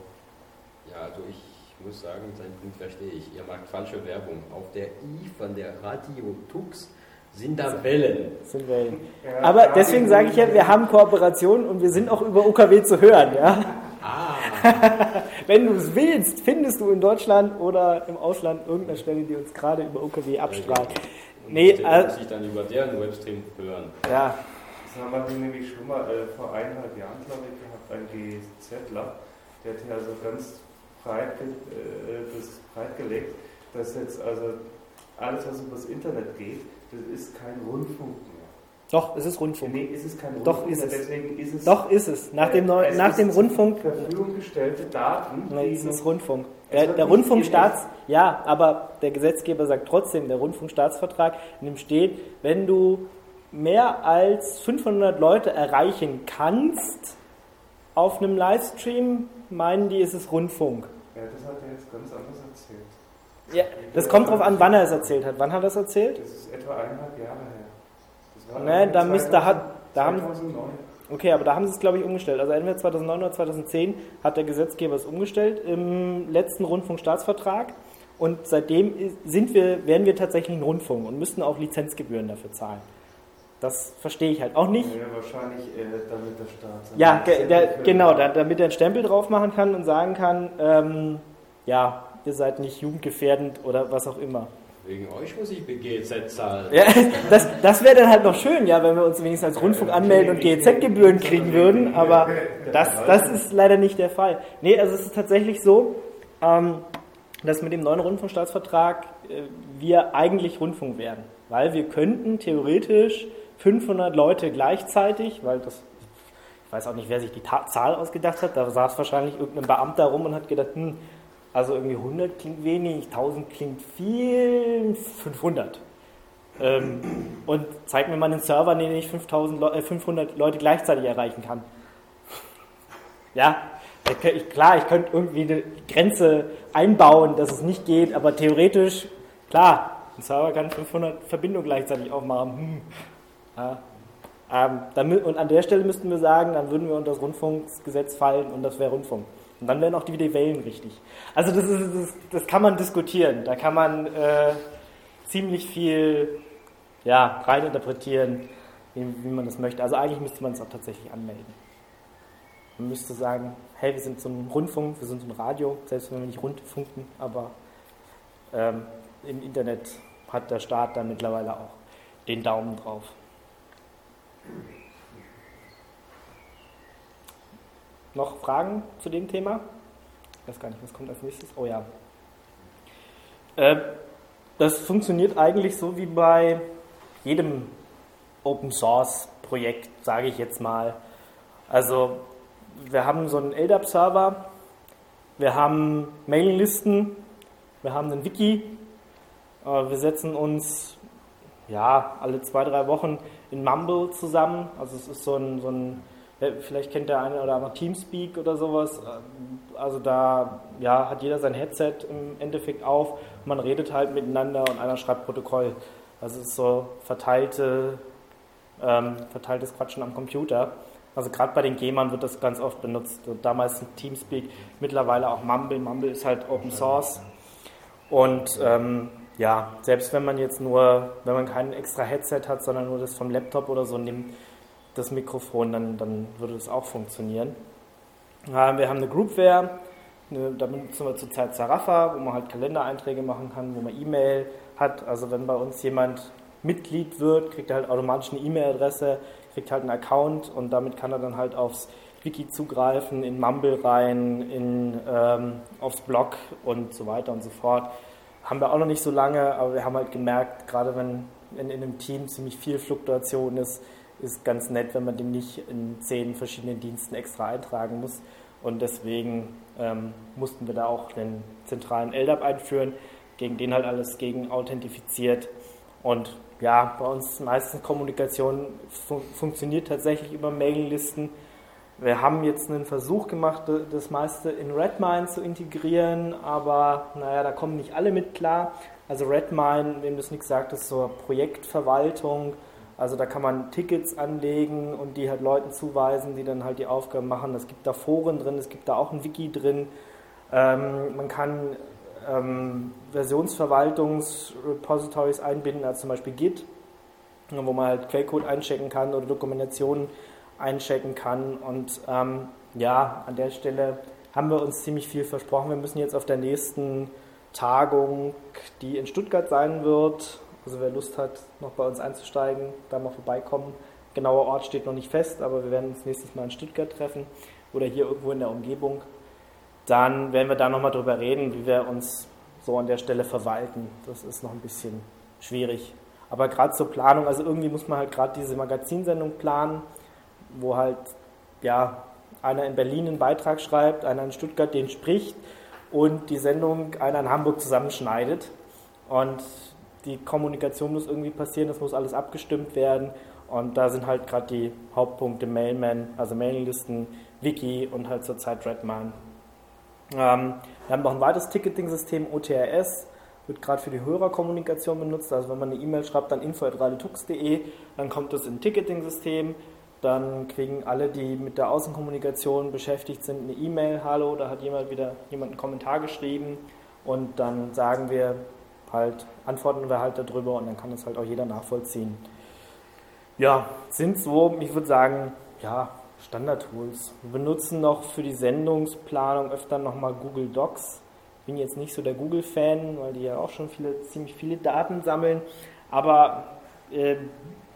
Ja, also ich muss sagen, seinen Punkt verstehe ich. Ihr macht falsche Werbung. Auf der I von der Radio Tux sind da Wellen. Sind wir Ja, Aber Radio- deswegen sage ich ja, wir haben Kooperationen und wir sind auch über UKW zu hören. Ja? Ah, Wenn du es willst, findest du in Deutschland oder im Ausland irgendeine Stelle, die uns gerade über UKW abstrahlt. Nee, den äh, muss ich dann über deren Webstream hören. Ja, Das haben wir nämlich schon mal äh, vor eineinhalb Jahren, glaube ich, gehabt, ein GZler, der hat hier also ganz breit, ge- äh, das breit gelegt, dass jetzt also alles, was übers Internet geht, das ist kein Rundfunk mehr. Doch, es ist Rundfunk. Nee, ist es kein Rundfunk Doch, ist es. deswegen ist es. Doch, ist es. Nach dem, Neu Es nach ist dem Rundfunk. Verfügung gestellte Daten. Nee, die es ist Rundfunk. Der, der Rundfunkstaats, ja, aber der Gesetzgeber sagt trotzdem, der Rundfunkstaatsvertrag, in dem steht, wenn du mehr als 500 Leute erreichen kannst auf einem Livestream, meinen die, ist es Rundfunk. Ja, das hat er jetzt ganz anders erzählt. Ja, das kommt drauf an, wann er es erzählt hat. Wann hat er es erzählt? Das ist etwa eineinhalb Jahre Nee, da 2000 müsste- hat- da haben- 2009. Okay, aber da haben sie es, glaube ich, umgestellt. Also entweder 2009 oder 2010 hat der Gesetzgeber es umgestellt im letzten Rundfunkstaatsvertrag. Und seitdem sind wir, werden wir tatsächlich ein Rundfunk und müssten auch Lizenzgebühren dafür zahlen. Das verstehe ich halt auch nicht. Ja, wahrscheinlich äh, damit der Staat. Ja, ge der, genau, da, damit er einen Stempel drauf machen kann und sagen kann, ähm, ja, ihr seid nicht jugendgefährdend oder was auch immer. Wegen euch muss ich BGZ zahlen. Ja, das das wäre dann halt noch schön, ja, wenn wir uns wenigstens als Rundfunk anmelden und GEZ-Gebühren kriegen würden, aber das, das ist leider nicht der Fall. Nee, also es ist tatsächlich so, ähm, dass mit dem neuen Rundfunkstaatsvertrag äh, wir eigentlich Rundfunk werden, weil wir könnten theoretisch 500 Leute gleichzeitig, weil das, ich weiß auch nicht, wer sich die Ta Zahl ausgedacht hat, da saß wahrscheinlich irgendein Beamter rum und hat gedacht, hm, also irgendwie 100 klingt wenig, 1000 klingt viel, 500. Ähm, und zeig mir mal einen Server, den ich 5000 Leu- äh, 500 Leute gleichzeitig erreichen kann. Ja, ich, klar, ich könnte irgendwie eine Grenze einbauen, dass es nicht geht, aber theoretisch, klar, ein Server kann 500 Verbindungen gleichzeitig aufmachen. Hm. Ja. Ähm, damit, und an der Stelle müssten wir sagen, dann würden wir unter das Rundfunkgesetz fallen und das wäre Rundfunk. Und dann wären auch die die Wellen richtig. Also das, ist, das, das kann man diskutieren. Da kann man äh, ziemlich viel ja, reininterpretieren, wie, wie man das möchte. Also eigentlich müsste man es auch tatsächlich anmelden. Man müsste sagen, hey, wir sind so ein Rundfunk, wir sind so ein Radio, selbst wenn wir nicht rundfunken, aber ähm, im Internet hat der Staat da mittlerweile auch den Daumen drauf. Noch Fragen zu dem Thema? Ich weiß gar nicht, was kommt als nächstes? Oh ja. Äh, das funktioniert eigentlich so wie bei jedem Open Source Projekt, sage ich jetzt mal. Also wir haben so einen LDAP-Server, wir haben Mailinglisten, wir haben einen Wiki, wir setzen uns ja alle zwei, drei Wochen in Mumble zusammen. Also es ist so ein, so ein vielleicht kennt der eine oder andere Teamspeak oder sowas. Ähm, Also da ja, hat jeder sein Headset im Endeffekt auf man redet halt miteinander und einer schreibt Protokoll. Also es ist so verteilte, ähm, verteiltes Quatschen am Computer. Also gerade bei den Gamern wird das ganz oft benutzt. Damals Teamspeak, mittlerweile auch Mumble. Mumble ist halt Open Source. Und ähm, ja, selbst wenn man jetzt nur, wenn man kein extra Headset hat, sondern nur das vom Laptop oder so nimmt, das Mikrofon, dann, dann würde das auch funktionieren. Wir haben eine Groupware, da benutzen wir zurzeit Zarafa, wo man halt Kalendereinträge machen kann, wo man E-Mail hat. Also wenn bei uns jemand Mitglied wird, kriegt er halt automatisch eine E-Mail-Adresse, kriegt halt einen Account und damit kann er dann halt aufs Wiki zugreifen, in Mumble rein, in, ähm, aufs Blog und so weiter und so fort. Haben wir auch noch nicht so lange, aber wir haben halt gemerkt, gerade wenn, wenn in einem Team ziemlich viel Fluktuation ist, ist ganz nett, wenn man den nicht in zehn verschiedenen Diensten extra eintragen muss. Und deswegen ähm, mussten wir da auch den zentralen LDAP einführen, gegen den halt alles gegen authentifiziert. Und ja, bei uns meistens Kommunikation fun funktioniert tatsächlich über Mailinglisten. Wir haben jetzt einen Versuch gemacht, das meiste in Redmine zu integrieren, aber naja, da kommen nicht alle mit klar. Also Redmine, wem das nichts sagt, ist so Projektverwaltung. Also da kann man Tickets anlegen und die halt Leuten zuweisen, die dann halt die Aufgaben machen. Es gibt da Foren drin, es gibt da auch ein Wiki drin. Ähm, man kann ähm, Versionsverwaltungsrepositories einbinden, als zum Beispiel Git, wo man halt Quellcode einchecken kann oder Dokumentationen einchecken kann. Und ähm, ja, an der Stelle haben wir uns ziemlich viel versprochen. Wir müssen jetzt auf der nächsten Tagung, die in Stuttgart sein wird, also wer Lust hat, noch bei uns einzusteigen, da mal vorbeikommen. Genauer Ort steht noch nicht fest, aber wir werden uns nächstes Mal in Stuttgart treffen oder hier irgendwo in der Umgebung. Dann werden wir da nochmal drüber reden, wie wir uns so an der Stelle verwalten. Das ist noch ein bisschen schwierig. Aber gerade zur Planung, also irgendwie muss man halt gerade diese Magazinsendung planen, wo halt ja einer in Berlin einen Beitrag schreibt, einer in Stuttgart den spricht und die Sendung einer in Hamburg zusammenschneidet. Und die Kommunikation muss irgendwie passieren, das muss alles abgestimmt werden. Und da sind halt gerade die Hauptpunkte Mailman, also Mailinglisten, Wiki und halt zurzeit Redman. Ähm, wir haben noch ein weiteres Ticketing-System, OTRS, wird gerade für die Hörerkommunikation benutzt. Also wenn man eine E-Mail schreibt, dann info.radiotux.de, dann kommt das in Ticketing-System. Dann kriegen alle, die mit der Außenkommunikation beschäftigt sind, eine E-Mail, hallo, da hat jemand wieder jemand einen Kommentar geschrieben und dann sagen wir halt, antworten wir halt darüber und dann kann das halt auch jeder nachvollziehen. Ja, sind so, ich würde sagen, ja, Standard-Tools. Wir benutzen noch für die Sendungsplanung öfter nochmal Google Docs. Bin jetzt nicht so der Google-Fan, weil die ja auch schon viele, ziemlich viele Daten sammeln. Aber äh,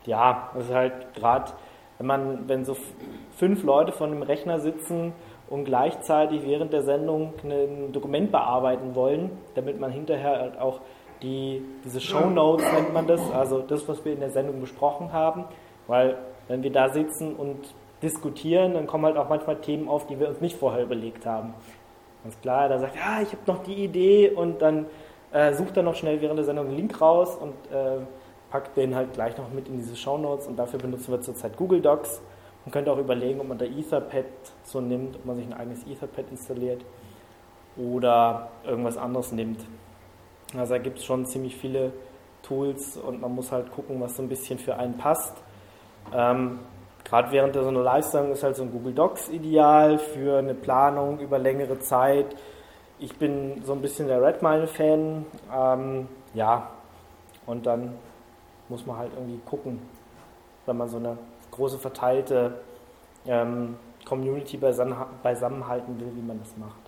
ja, das ist halt gerade, wenn man, wenn so fünf Leute vor einem Rechner sitzen und gleichzeitig während der Sendung ein Dokument bearbeiten wollen, damit man hinterher halt auch die, diese Show Notes nennt man das, also das, was wir in der Sendung besprochen haben, weil wenn wir da sitzen und diskutieren, dann kommen halt auch manchmal Themen auf, die wir uns nicht vorher überlegt haben. Ganz klar, da sagt, ja, ich habe noch die Idee und dann äh, sucht er noch schnell während der Sendung einen Link raus und äh, packt den halt gleich noch mit in diese Show Notes und dafür benutzen wir zurzeit Google Docs. Man könnte auch überlegen, ob man da Etherpad so nimmt, ob man sich ein eigenes Etherpad installiert oder irgendwas anderes nimmt. Also da gibt es schon ziemlich viele Tools und man muss halt gucken, was so ein bisschen für einen passt. Ähm, Gerade während so einer Live-Sendung ist halt so ein Google Docs ideal für eine Planung über längere Zeit. Ich bin so ein bisschen der Redmine-Fan. Ähm, ja, und dann muss man halt irgendwie gucken, wenn man so eine große verteilte ähm, Community beisammenhalten will, wie man das macht.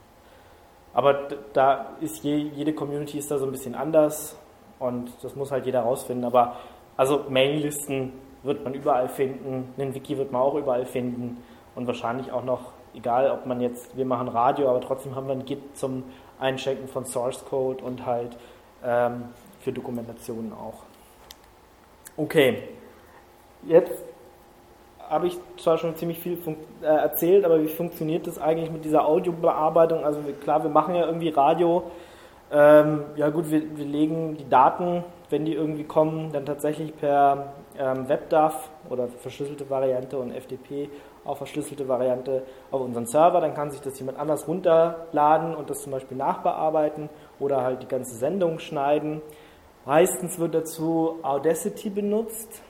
Aber da ist je, jede Community ist da so ein bisschen anders und das muss halt jeder rausfinden. Aber also Mailinglisten wird man überall finden, einen Wiki wird man auch überall finden und wahrscheinlich auch noch, egal ob man jetzt, wir machen Radio, aber trotzdem haben wir ein Git zum Einchecken von Source Code und halt ähm, für Dokumentationen auch. Okay, jetzt habe ich zwar schon ziemlich viel äh, erzählt, aber wie funktioniert das eigentlich mit dieser Audiobearbeitung? Also klar, wir machen ja irgendwie Radio. Ähm, ja gut, wir, wir, legen die Daten, wenn die irgendwie kommen, dann tatsächlich per ähm, WebDAV oder verschlüsselte Variante und FTP auch verschlüsselte Variante auf unseren Server. Dann kann sich das jemand anders runterladen und das zum Beispiel nachbearbeiten oder halt die ganze Sendung schneiden. Meistens wird dazu Audacity benutzt.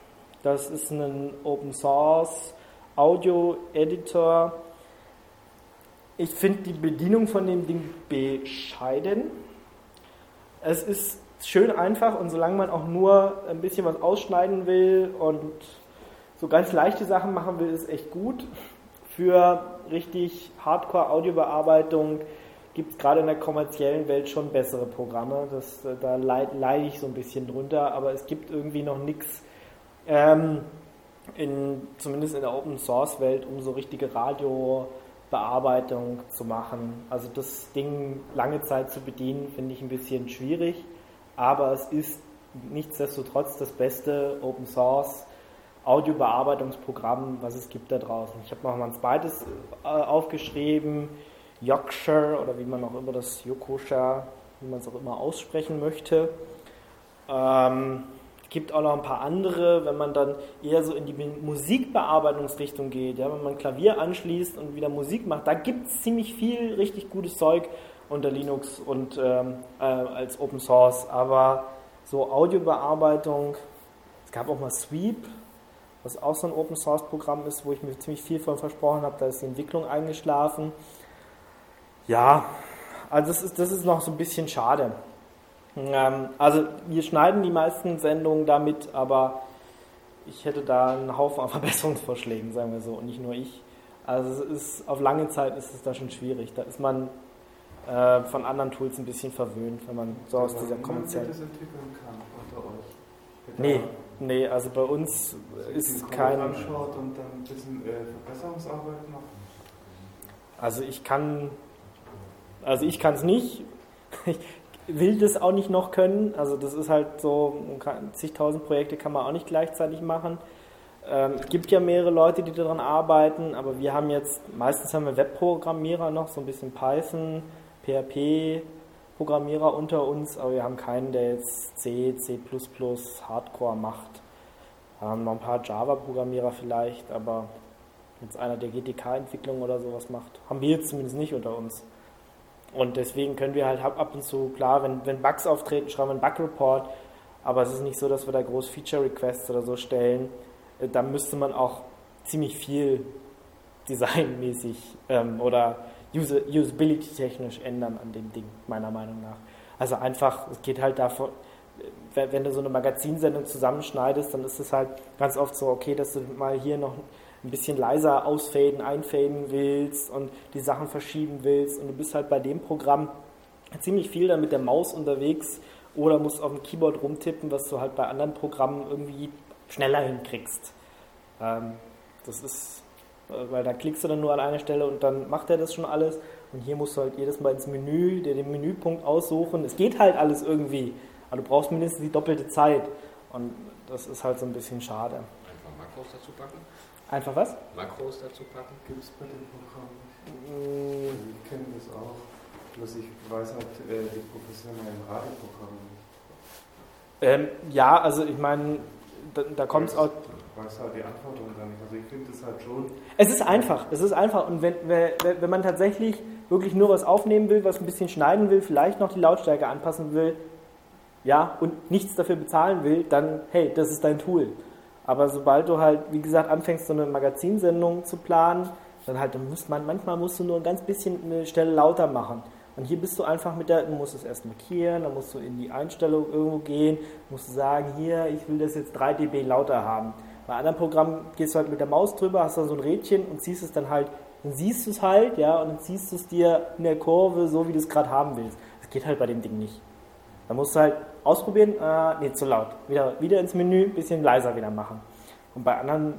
Das ist ein Open Source Audio Editor. Ich finde die Bedienung von dem Ding bescheiden. Es ist schön einfach und solange man auch nur ein bisschen was ausschneiden will und so ganz leichte Sachen machen will, ist echt gut. Für richtig Hardcore-Audiobearbeitung gibt es gerade in der kommerziellen Welt schon bessere Programme. Das, da leide ich so ein bisschen drunter, aber es gibt irgendwie noch nichts ähm, in, zumindest in der Open Source Welt, um so richtige Radiobearbeitung zu machen. Also das Ding lange Zeit zu bedienen, finde ich ein bisschen schwierig, aber es ist nichtsdestotrotz das beste Open Source Audiobearbeitungsprogramm, was es gibt da draußen. Ich habe noch mal ein zweites äh, aufgeschrieben, Yorkshire oder wie man auch immer das Yokosha, wie man es auch immer aussprechen möchte. Ähm, gibt auch noch ein paar andere, wenn man dann eher so in die Musikbearbeitungsrichtung geht, ja, wenn man Klavier anschließt und wieder Musik macht, da gibt es ziemlich viel richtig gutes Zeug unter Linux und ähm, äh, als Open Source, aber so Audiobearbeitung, es gab auch mal Sweep, was auch so ein Open Source Programm ist, wo ich mir ziemlich viel von versprochen habe, da ist die Entwicklung eingeschlafen. Ja, also das ist, das ist noch so ein bisschen schade. Ähm, also wir schneiden die meisten Sendungen damit, aber ich hätte da einen Haufen an Verbesserungsvorschlägen, sagen wir so, und nicht nur ich. Also es ist, auf lange Zeit ist es da schon schwierig. Da ist man äh, von anderen Tools ein bisschen verwöhnt, wenn man so aus dieser kommerziellen... das entwickeln kann unter euch. Nee, nee, also bei uns also ist kein... anschaut und dann ein bisschen äh, Verbesserungsarbeit macht. Also ich kann... Also ich kann es nicht. will das auch nicht noch können. Also das ist halt so, zigtausend Projekte kann man auch nicht gleichzeitig machen. Ähm, es gibt ja mehrere Leute, die daran arbeiten, aber wir haben jetzt, meistens haben wir Webprogrammierer noch, so ein bisschen Python, PHP, Programmierer unter uns, aber wir haben keinen, der jetzt C, C++ Hardcore macht. Wir haben noch ein paar Java-Programmierer vielleicht, aber jetzt einer, der GTK-Entwicklung oder sowas macht, haben wir jetzt zumindest nicht unter uns. Und deswegen können wir halt ab und zu, klar, wenn, wenn Bugs auftreten, schreiben wir einen Bug-Report, aber es ist nicht so, dass wir da groß Feature-Requests oder so stellen. Äh, da müsste man auch ziemlich viel designmäßig ähm, oder usability-technisch ändern an dem Ding, meiner Meinung nach. Also einfach, es geht halt davon, wenn du so eine Magazinsendung zusammenschneidest, dann ist es halt ganz oft so, okay, dass du mal hier noch ein bisschen leiser ausfaden, einfaden willst und die Sachen verschieben willst und du bist halt bei dem Programm ziemlich viel dann mit der Maus unterwegs oder musst auf dem Keyboard rumtippen, was du halt bei anderen Programmen irgendwie schneller hinkriegst. Ähm, das ist, äh, weil da klickst du dann nur an einer Stelle und dann macht er das schon alles und hier musst du halt jedes Mal ins Menü, dir den Menüpunkt aussuchen. Es geht halt alles irgendwie, aber du brauchst mindestens die doppelte Zeit und das ist halt so ein bisschen schade. Einfach Makros dazu packen? Einfach was? Makros dazu packen. Gibt es bei dem Programm nicht. Mm. Ich kenne das auch. Bloß ich weiß halt äh, die professionellen Radioprogramme nicht. Ähm, ja, also ich meine, da, da kommt es auch. Ich weiß halt die Antwort dann nicht. Also ich finde es halt schon. Es ist einfach, es ist einfach. Und wenn, wenn, wenn man tatsächlich wirklich nur was aufnehmen will, was ein bisschen schneiden will, vielleicht noch die Lautstärke anpassen will, ja, und nichts dafür bezahlen will, dann, hey, das ist dein Tool. Aber sobald du halt, wie gesagt, anfängst, so eine Magazinsendung zu planen, dann halt, dann muss man, manchmal musst du nur ein ganz bisschen eine Stelle lauter machen. Und hier bist du einfach mit der, du musst es erst markieren, dann musst du in die Einstellung irgendwo gehen, musst du sagen, hier, ich will das jetzt 3 dB lauter haben. Bei anderen Programmen gehst du halt mit der Maus drüber, hast dann so ein Rädchen und ziehst es dann halt, dann siehst du es halt, ja, und dann ziehst du es dir in der Kurve so, wie du es gerade haben willst. Das geht halt bei dem Ding nicht. Da musst du halt ausprobieren, äh, nee, zu laut. Wieder, wieder ins Menü, bisschen leiser wieder machen. Und bei anderen,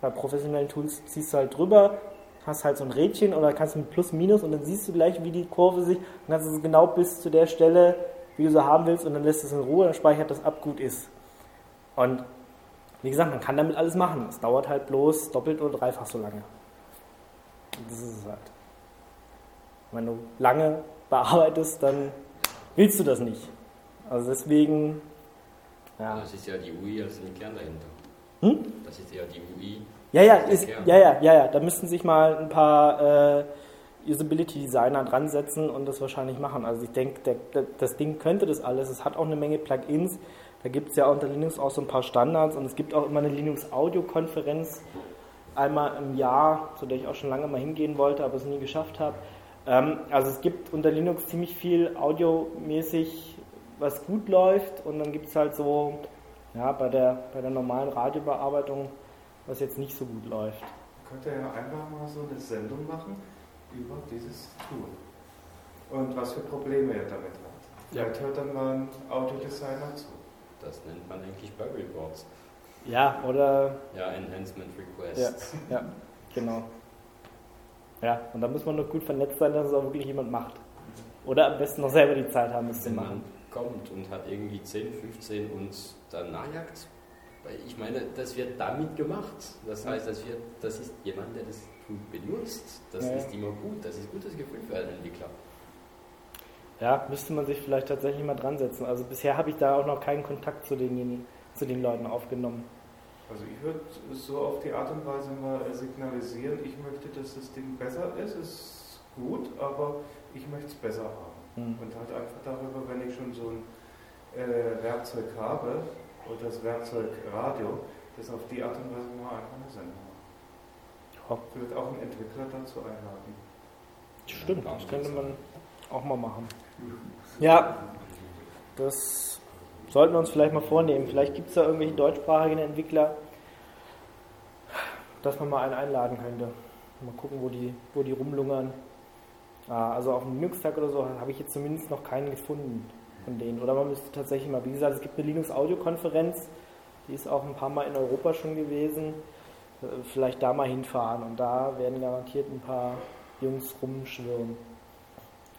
bei professionellen Tools ziehst du halt drüber, hast halt so ein Rädchen oder kannst mit Plus, Minus und dann siehst du gleich, wie die Kurve sich, und kannst es genau bis zu der Stelle, wie du sie haben willst, und dann lässt es in Ruhe, dann speichert das ab, gut ist. Und wie gesagt, man kann damit alles machen. Es dauert halt bloß doppelt oder dreifach so lange. Und das ist es halt. Wenn du lange bearbeitest, dann willst du das nicht. Also deswegen, ja. Das ist ja die UI als den Kern dahinter. Hm? Das ist ja die UI. Ja, ja, ist, ja, ja, ja, ja. Da müssten sich mal ein paar äh, Usability-Designer dran setzen und das wahrscheinlich machen. Also ich denke, das Ding könnte das alles. Es hat auch eine Menge Plugins. Da gibt es ja unter Linux auch so ein paar Standards und es gibt auch immer eine Linux-Audio-Konferenz einmal im Jahr, zu der ich auch schon lange mal hingehen wollte, aber es nie geschafft habe. Ähm, also es gibt unter Linux ziemlich viel audiomäßig was gut läuft und dann gibt es halt so, ja, bei der, bei der normalen Radiobearbeitung, was jetzt nicht so gut läuft. Man könnte ja einfach mal so eine Sendung machen über dieses Tool und was für Probleme er damit hat. Vielleicht hört dann mal ein Autodesigner zu. Das nennt man eigentlich Bug Reports. Ja, oder. Ja, Enhancement Requests. Ja, ja, genau. Ja, und da muss man noch gut vernetzt sein, dass es auch wirklich jemand macht. Oder am besten noch selber die Zeit haben, es zu machen kommt und hat irgendwie 10, 15 und dann nachjagt. Weil ich meine, das wird damit gemacht. Das heißt, das, wird, das ist jemand, der das gut benutzt. Das ja. ist immer gut. Das ist gutes Gefühl für einen Entwickler. Ja, müsste man sich vielleicht tatsächlich mal dran setzen. Also bisher habe ich da auch noch keinen Kontakt zu den, zu den Leuten aufgenommen. Also ich würde so auf die Art und Weise mal signalisieren, ich möchte, dass das Ding besser ist, ist gut, aber ich möchte es besser haben. Mhm. Und halt einfach darüber, wenn ich schon so ein äh, Werkzeug habe, oder das Werkzeug Radio, das auf die Art und Weise mal einfach eine Sendung macht. Ja. Vielleicht auch einen Entwickler dazu einladen. Stimmt, das könnte man auch mal machen. Ja, das sollten wir uns vielleicht mal vornehmen. Vielleicht gibt es da irgendwelche deutschsprachigen Entwickler, dass man mal einen einladen könnte. Mal gucken, wo die, wo die rumlungern. Ah, also auf dem Linux-Tag oder so habe ich jetzt zumindest noch keinen gefunden von denen. Oder man müsste tatsächlich mal, wie gesagt, es gibt eine Linux-Audio-Konferenz, die ist auch ein paar Mal in Europa schon gewesen. Äh, vielleicht da mal hinfahren und da werden garantiert ein paar Jungs rumschwirren.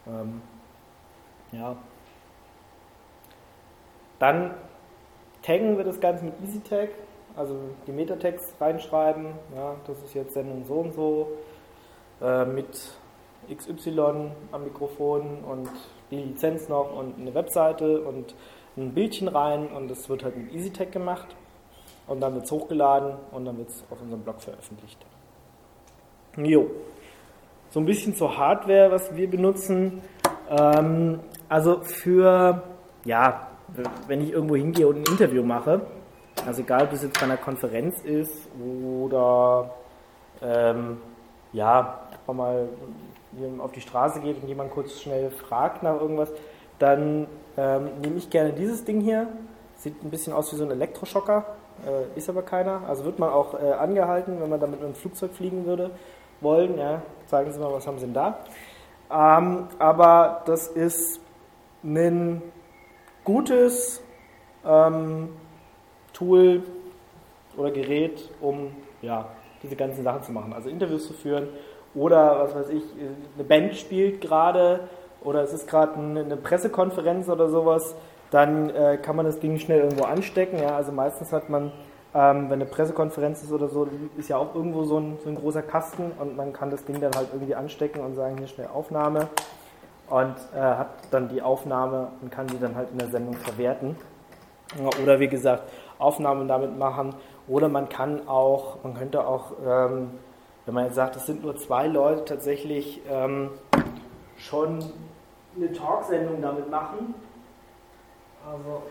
Ähm, ja. Dann taggen wir das Ganze mit EasyTag, also die Metatext reinschreiben. Ja, das ist jetzt Sendung so und so äh, mit XY am Mikrofon und die Lizenz noch und eine Webseite und ein Bildchen rein und das wird halt mit EasyTag gemacht und dann wird es hochgeladen und dann wird es auf unserem Blog veröffentlicht. Jo. So ein bisschen zur Hardware, was wir benutzen. Ähm, also für, ja, wenn ich irgendwo hingehe und ein Interview mache, also egal ob es jetzt bei einer Konferenz ist oder ähm, ja, mal auf die Straße geht und jemand kurz schnell fragt nach irgendwas, dann ähm, nehme ich gerne dieses Ding hier. Sieht ein bisschen aus wie so ein Elektroschocker, äh, ist aber keiner. Also wird man auch äh, angehalten, wenn man damit mit einem Flugzeug fliegen würde wollen. Ja, zeigen Sie mal, was haben Sie denn da? Ähm, aber das ist ein gutes ähm, Tool oder Gerät, um ja, diese ganzen Sachen zu machen. Also Interviews zu führen oder was weiß ich, eine Band spielt gerade oder es ist gerade eine Pressekonferenz oder sowas, dann äh, kann man das Ding schnell irgendwo anstecken. Ja? Also meistens hat man, ähm, wenn eine Pressekonferenz ist oder so, ist ja auch irgendwo so ein, so ein großer Kasten und man kann das Ding dann halt irgendwie anstecken und sagen, hier schnell Aufnahme und äh, hat dann die Aufnahme und kann sie dann halt in der Sendung verwerten. Oder wie gesagt, Aufnahmen damit machen. Oder man kann auch, man könnte auch ähm, wenn man jetzt sagt, es sind nur zwei Leute tatsächlich ähm, schon eine Talksendung damit machen. Also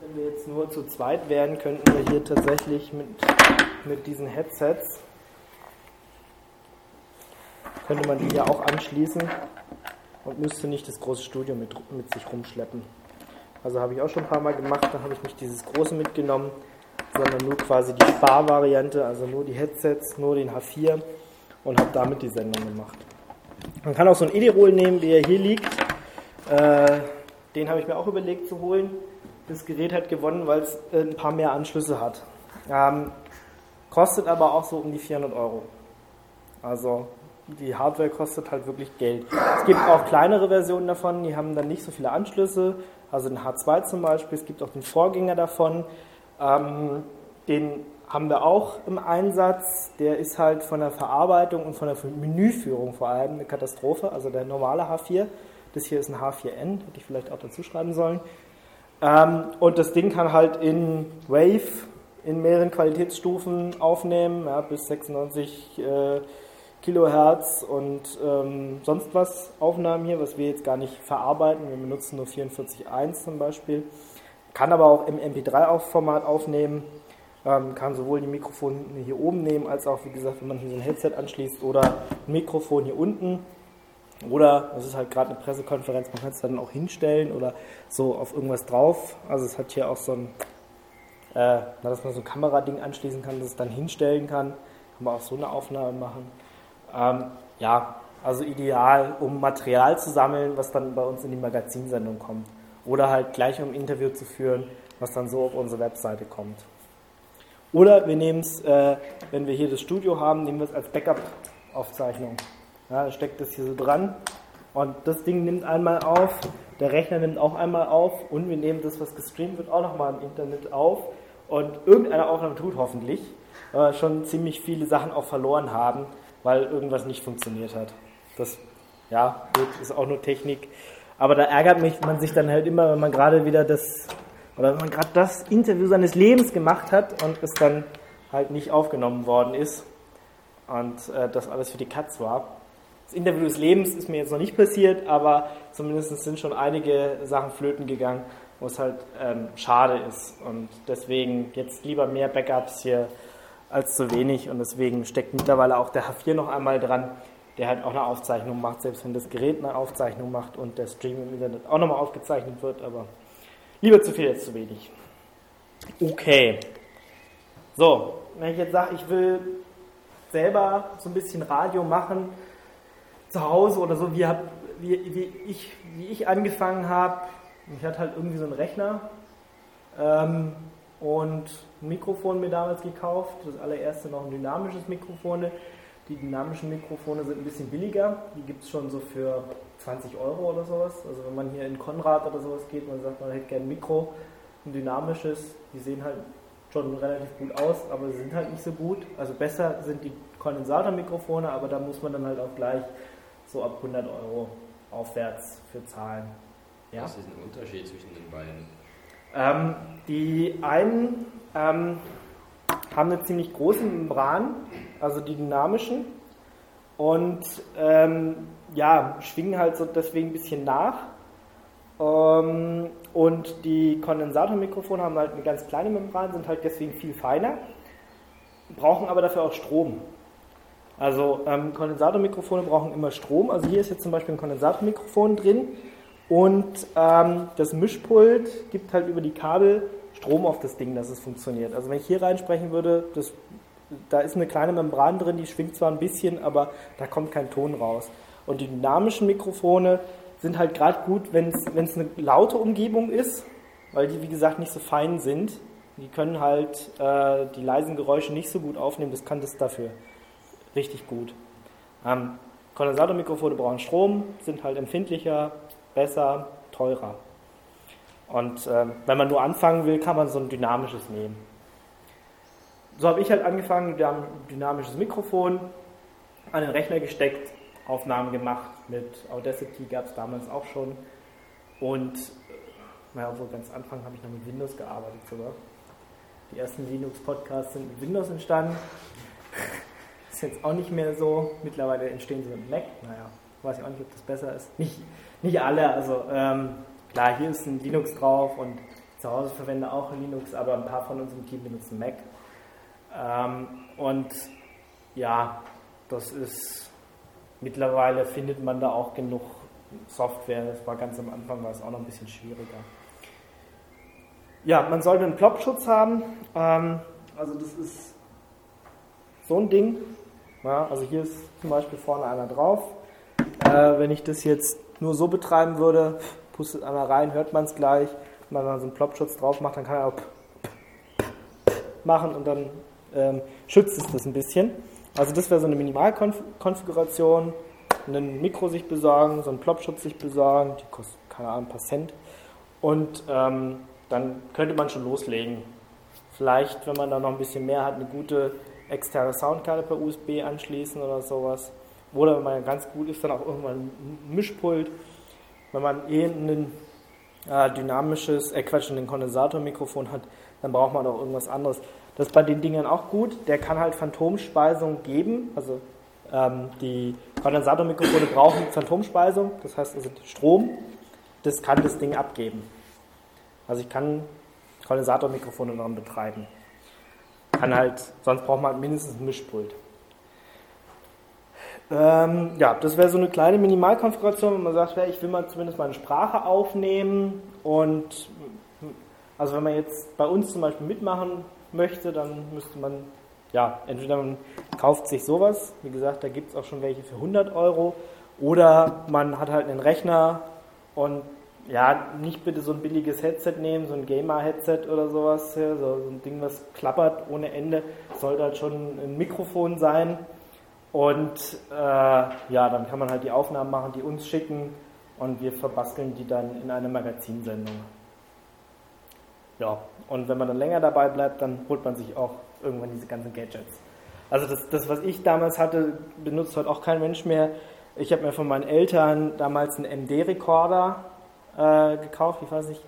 wenn wir jetzt nur zu zweit wären, könnten wir hier tatsächlich mit, mit diesen Headsets, könnte man die ja auch anschließen und müsste nicht das große Studio mit, mit sich rumschleppen. Also habe ich auch schon ein paar Mal gemacht, da habe ich nicht dieses große mitgenommen, sondern nur quasi die Sparvariante, also nur die Headsets, nur den H4 und habe damit die Sendung gemacht. Man kann auch so ein Edi-Roll nehmen, wie er hier liegt. Äh, den habe ich mir auch überlegt zu holen. Das Gerät hat gewonnen, weil es äh, ein paar mehr Anschlüsse hat. Ähm, kostet aber auch so um die 400 Euro. Also die Hardware kostet halt wirklich Geld. Es gibt auch kleinere Versionen davon, die haben dann nicht so viele Anschlüsse. Also den H2 zum Beispiel. Es gibt auch den Vorgänger davon. Ähm, den haben wir auch im Einsatz. Der ist halt von der Verarbeitung und von der Menüführung vor allem eine Katastrophe. Also der normale H4. Das hier ist ein H4N, hätte ich vielleicht auch dazu schreiben sollen. Ähm, und das Ding kann halt in Wave in mehreren Qualitätsstufen aufnehmen, ja, bis 96 äh, Kilohertz und ähm, sonst was Aufnahmen hier, was wir jetzt gar nicht verarbeiten. Wir benutzen nur 44.1 zum Beispiel. Kann aber auch im MP3-Format aufnehmen. Ähm, kann sowohl die Mikrofone hier oben nehmen, als auch, wie gesagt, wenn man hier so ein Headset anschließt oder ein Mikrofon hier unten. Oder, das ist halt gerade eine Pressekonferenz, man kann es dann auch hinstellen oder so auf irgendwas drauf. Also es hat hier auch so ein, äh, dass man so ein Kamerading anschließen kann, dass es dann hinstellen kann. Kann man auch so eine Aufnahme machen. Ähm, ja, also ideal, um Material zu sammeln, was dann bei uns in die Magazinsendung kommt oder halt gleich um ein Interview zu führen, was dann so auf unsere Webseite kommt. Oder wir nehmen es, äh, wenn wir hier das Studio haben, nehmen wir es als Backup-Aufzeichnung. Ja, steckt das hier so dran und das Ding nimmt einmal auf, der Rechner nimmt auch einmal auf und wir nehmen das, was gestreamt wird, auch nochmal im Internet auf und irgendeine Aufnahme tut hoffentlich, wir schon ziemlich viele Sachen auch verloren haben, weil irgendwas nicht funktioniert hat. Das, ja, ist auch nur Technik. Aber da ärgert mich man sich dann halt immer, wenn man gerade wieder das, oder wenn man gerade das Interview seines Lebens gemacht hat und es dann halt nicht aufgenommen worden ist und äh, das alles für die Katz war. Das Interview des Lebens ist mir jetzt noch nicht passiert, aber zumindest sind schon einige Sachen flöten gegangen, wo es halt ähm, schade ist. Und deswegen jetzt lieber mehr Backups hier als zu wenig. Und deswegen steckt mittlerweile auch der H4 noch einmal dran, der halt auch eine Aufzeichnung macht, selbst wenn das Gerät eine Aufzeichnung macht und der Stream im Internet auch nochmal aufgezeichnet wird, aber lieber zu viel als zu wenig. Okay. So, wenn ich jetzt sage, ich will selber so ein bisschen Radio machen, zu Hause oder so, wie, hab, wie, wie, ich, wie ich angefangen habe, ich hatte halt irgendwie so einen Rechner ähm, und ein Mikrofon mir damals gekauft, das allererste noch ein dynamisches Mikrofon, die dynamischen Mikrofone sind ein bisschen billiger. Die gibt es schon so für 20 Euro oder sowas. Also wenn man hier in Konrad oder sowas geht, man sagt, man hätte gerne ein Mikro, ein dynamisches, die sehen halt schon relativ gut aus, aber sie sind halt nicht so gut. Also besser sind die Kondensatormikrofone, aber da muss man dann halt auch gleich so ab 100 Euro aufwärts für zahlen. Ja? Was ist ein Unterschied zwischen den beiden? Ähm, die einen ähm, haben eine ziemlich große Membran, also die dynamischen, und ähm, ja, schwingen halt so deswegen ein bisschen nach. Ähm, und die Kondensatormikrofone haben halt eine ganz kleine Membran, sind halt deswegen viel feiner, brauchen aber dafür auch Strom. Also ähm, Kondensatormikrofone brauchen immer Strom. Also hier ist jetzt zum Beispiel ein Kondensatormikrofon drin und ähm, das Mischpult gibt halt über die Kabel Strom auf das Ding, dass es funktioniert. Also wenn ich hier reinsprechen würde, das, da ist eine kleine Membran drin, die schwingt zwar ein bisschen, aber da kommt kein Ton raus. Und die dynamischen Mikrofone sind halt gerade gut, wenn es eine laute Umgebung ist, weil die wie gesagt nicht so fein sind. Die können halt äh, die leisen Geräusche nicht so gut aufnehmen, das kann das dafür richtig gut. Ähm, Kondensatormikrofone brauchen Strom, sind halt empfindlicher, besser, teurer. Und äh, wenn man nur anfangen will, kann man so ein dynamisches nehmen. So habe ich halt angefangen, wir haben ein dynamisches Mikrofon an den Rechner gesteckt, Aufnahmen gemacht. Mit Audacity gab es damals auch schon. Und naja, obwohl ganz Anfang habe ich noch mit Windows gearbeitet sogar. Die ersten Linux-Podcasts sind mit Windows entstanden. ist jetzt auch nicht mehr so. Mittlerweile entstehen sie mit Mac. Naja, weiß ich auch nicht, ob das besser ist. Nicht, nicht alle, also ähm, klar, hier ist ein Linux drauf und zu Hause verwende auch Linux, aber ein paar von uns im Team benutzen Mac. Ähm, und ja, das ist mittlerweile findet man da auch genug Software. Das war ganz am Anfang war es auch noch ein bisschen schwieriger. Ja, man sollte einen Plop-Schutz haben. Ähm, also das ist so ein Ding. Ja, also hier ist zum Beispiel vorne einer drauf. Äh, wenn ich das jetzt nur so betreiben würde, pustet einer rein, hört man es gleich. Wenn man so einen Plopschutz drauf macht, dann kann er auch machen und dann ähm, schützt es das ein bisschen. Also das wäre so eine Minimalkonfiguration. Ein Mikro sich besorgen, so einen Plopschutz sich besorgen, die kostet, keine Ahnung, ein paar Cent. Und ähm, dann könnte man schon loslegen. Vielleicht, wenn man da noch ein bisschen mehr hat, eine gute externe Soundkarte per USB anschließen oder sowas. Oder wenn man ganz gut ist, dann auch irgendwann ein Mischpult. Wenn man eh ein äh, dynamisches, äh Quatsch, ein Kondensatormikrofon hat, dann braucht man auch irgendwas anderes. Das ist bei den Dingern auch gut. Der kann halt Phantomspeisung geben. Also ähm, die Kondensatormikrofone brauchen Phantomspeisung, das heißt also Strom. Das kann das Ding abgeben. Also ich kann Kondensatormikrofone daran betreiben. Kann halt, sonst braucht man halt mindestens ein Mischpult. Ähm, ja, das wäre so eine kleine Minimalkonfiguration, wenn man sagt, ich will mal zumindest mal eine Sprache aufnehmen und also wenn man jetzt bei uns zum Beispiel mitmachen möchte, dann müsste man, ja, entweder man kauft sich sowas, wie gesagt, da gibt es auch schon welche für 100 Euro, oder man hat halt einen Rechner und ja, nicht bitte so ein billiges Headset nehmen, so ein Gamer-Headset oder sowas, ja, so, so, ein Ding, was klappert ohne Ende. Sollte halt schon ein Mikrofon sein. Und äh, ja, dann kann man halt die Aufnahmen machen, die uns schicken und wir verbasteln die dann in eine Magazinsendung. Ja, und wenn man dann länger dabei bleibt, dann holt man sich auch irgendwann diese ganzen Gadgets. Also das, das was ich damals hatte, benutzt heute auch kein Mensch mehr. Ich habe mir von meinen Eltern damals einen MD-Rekorder äh, gekauft. Ich weiß nicht,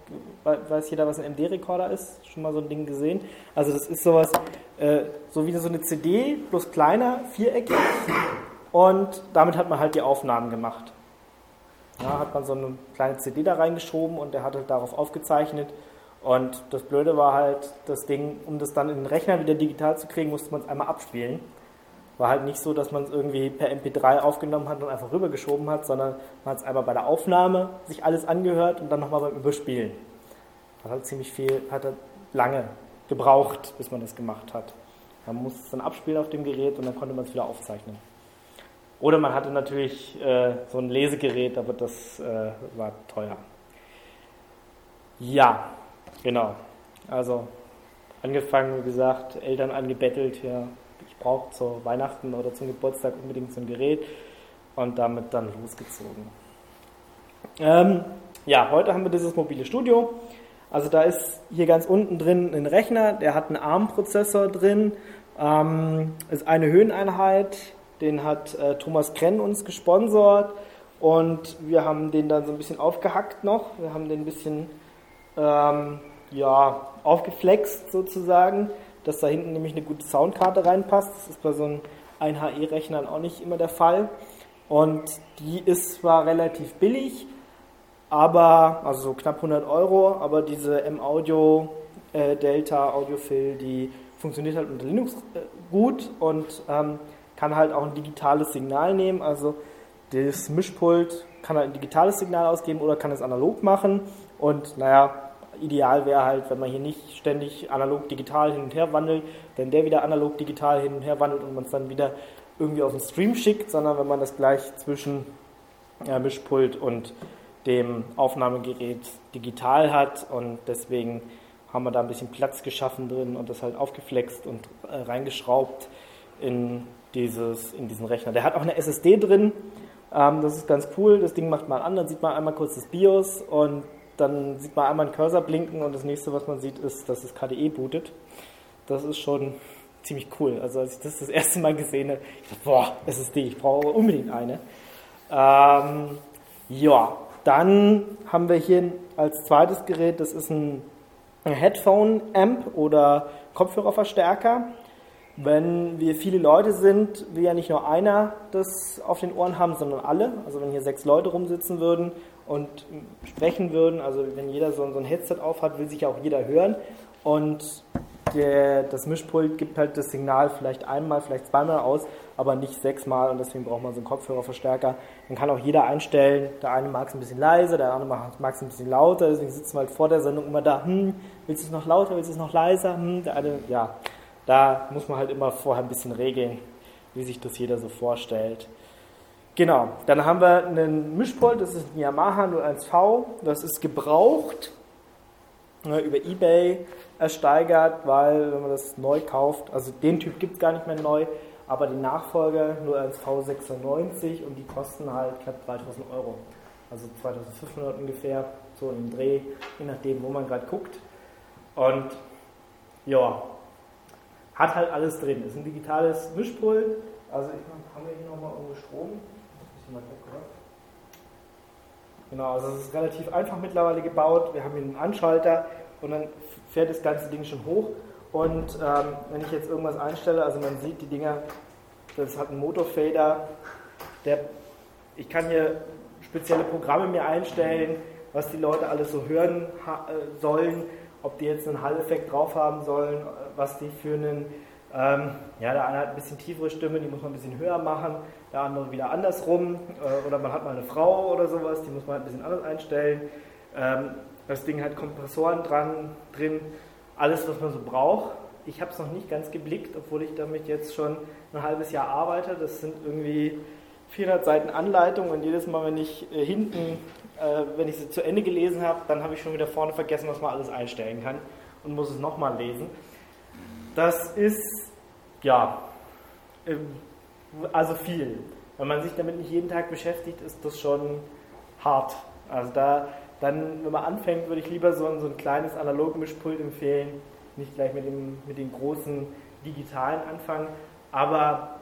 weiß jeder, was ein MD-Rekorder ist? Schon mal so ein Ding gesehen? Also das ist sowas, äh, so wie so eine CD, bloß kleiner, viereckig. Und damit hat man halt die Aufnahmen gemacht. Ja, hat man so eine kleine CD da reingeschoben und der hat halt darauf aufgezeichnet. Und das Blöde war halt, das Ding, um das dann in den Rechner wieder digital zu kriegen, musste man es einmal abspielen. War halt nicht so, dass man es irgendwie per MP3 aufgenommen hat und einfach rübergeschoben hat, sondern man hat es einmal bei der Aufnahme sich alles angehört und dann nochmal beim Überspielen. Hat halt ziemlich viel, hat halt lange gebraucht, bis man das gemacht hat. Man musste es dann abspielen auf dem Gerät und dann konnte man es wieder aufzeichnen. Oder man hatte natürlich äh, so ein Lesegerät, aber das äh, war teuer. Ja, genau. Also angefangen, wie gesagt, Eltern angebettelt, ja, braucht zu Weihnachten oder zum Geburtstag unbedingt so ein Gerät und damit dann losgezogen. Ähm, ja, heute haben wir dieses mobile Studio. Also da ist hier ganz unten drin ein Rechner, der hat einen ARM-Prozessor drin, ähm, ist eine Höheneinheit, den hat äh, Thomas Krenn uns gesponsert und wir haben den dann so ein bisschen aufgehackt noch. Wir haben den ein bisschen ähm, ja, aufgeflext sozusagen, dass da hinten nämlich eine gute Soundkarte reinpasst. Das ist bei so einem 1HE-Rechnern auch nicht immer der Fall. Und die ist zwar relativ billig, aber, also so knapp 100 Euro, aber diese M-Audio äh, Delta Audiophil, die funktioniert halt unter Linux äh, gut und ähm, kann halt auch ein digitales Signal nehmen. Also das Mischpult kann halt ein digitales Signal ausgeben oder kann es analog machen. Und naja, ideal wäre halt, wenn man hier nicht ständig analog-digital hin und her wandelt, wenn der wieder analog-digital hin und her wandelt und man es dann wieder irgendwie auf den Stream schickt, sondern wenn man das gleich zwischen ja, Mischpult und dem Aufnahmegerät digital hat und deswegen haben wir da ein bisschen Platz geschaffen drin und das halt aufgeflext und äh, reingeschraubt in, dieses, in diesen Rechner. Der hat auch eine SSD drin, ähm, das ist ganz cool. Das Ding macht man an, dann sieht man einmal kurz das BIOS und dann sieht man einmal einen Cursor blinken und das nächste, was man sieht, ist, dass es KDE bootet. Das ist schon ziemlich cool. Also als ich das das erste Mal gesehen habe, ich dachte, boah, SSD, ich brauche unbedingt eine. Ähm, ja, dann haben wir hier als zweites Gerät, das ist ein Headphone-Amp oder Kopfhörerverstärker. Wenn wir viele Leute sind, will ja nicht nur einer das auf den Ohren haben, sondern alle. Also wenn hier sechs Leute rumsitzen würden und sprechen würden, also wenn jeder so, ein Headset auf hat, will sich ja auch jeder hören. Und der, das Mischpult gibt halt das Signal vielleicht einmal, vielleicht zweimal aus, aber nicht sechsmal. Und deswegen braucht man so einen Kopfhörerverstärker. Dann kann auch jeder einstellen, der eine mag es ein bisschen leiser, der andere mag es ein bisschen lauter, deswegen sitzen wir halt vor der Sendung immer da, hm, willst du es noch lauter, willst du es noch leiser, hm, der eine, ja, da muss man halt immer vorher ein bisschen regeln, wie sich das jeder so vorstellt. Genau, dann haben wir einen Mischpult, das ist ein Yamaha 01V, das ist gebraucht, ne, über Ebay ersteigert, weil wenn man das neu kauft, also den Typ gibt es gar nicht mehr neu, aber die Nachfolger nur als V96 und die kosten halt knapp 3000 Euro. Also 2500 ungefähr, so im Dreh, je nachdem, wo man gerade guckt. Und ja, hat halt alles drin. Ist ein digitales Mischpult. Also ich meine, haben wir hier nochmal irgendwo Strom? Mal weg, oder? Genau, also es ist relativ einfach mittlerweile gebaut. Wir haben hier einen Anschalter und dann fährt das ganze Ding schon hoch. Und ähm, wenn ich jetzt irgendwas einstelle, also man sieht die Dinger, das hat einen Motorfader, der, ich kann hier spezielle Programme mir einstellen, was die Leute alles so hören äh, sollen, ob die jetzt einen Hall-Effekt drauf haben sollen, was die für einen, ähm, ja, der eine hat ein bisschen tiefere Stimme, die muss man ein bisschen höher machen, der andere wieder andersrum, äh, oder man hat mal eine Frau oder sowas, die muss man halt ein bisschen anders einstellen. Ähm, das Ding hat Kompressoren dran, drin, alles, was man so braucht. Ich habe es noch nicht ganz geblickt, obwohl ich damit jetzt schon ein halbes Jahr arbeite. Das sind irgendwie 400 Seiten Anleitung und jedes Mal, wenn ich äh, hinten, äh, wenn ich sie zu Ende gelesen habe, dann habe ich schon wieder vorne vergessen, was man alles einstellen kann und muss es nochmal lesen. Das ist, ja, ähm, also viel. Wenn man sich damit nicht jeden Tag beschäftigt, ist das schon hart. Also da dann, wenn man anfängt, würde ich lieber so ein, so ein kleines Analogmischpult empfehlen, nicht gleich mit, dem, mit den großen digitalen anfangen. Aber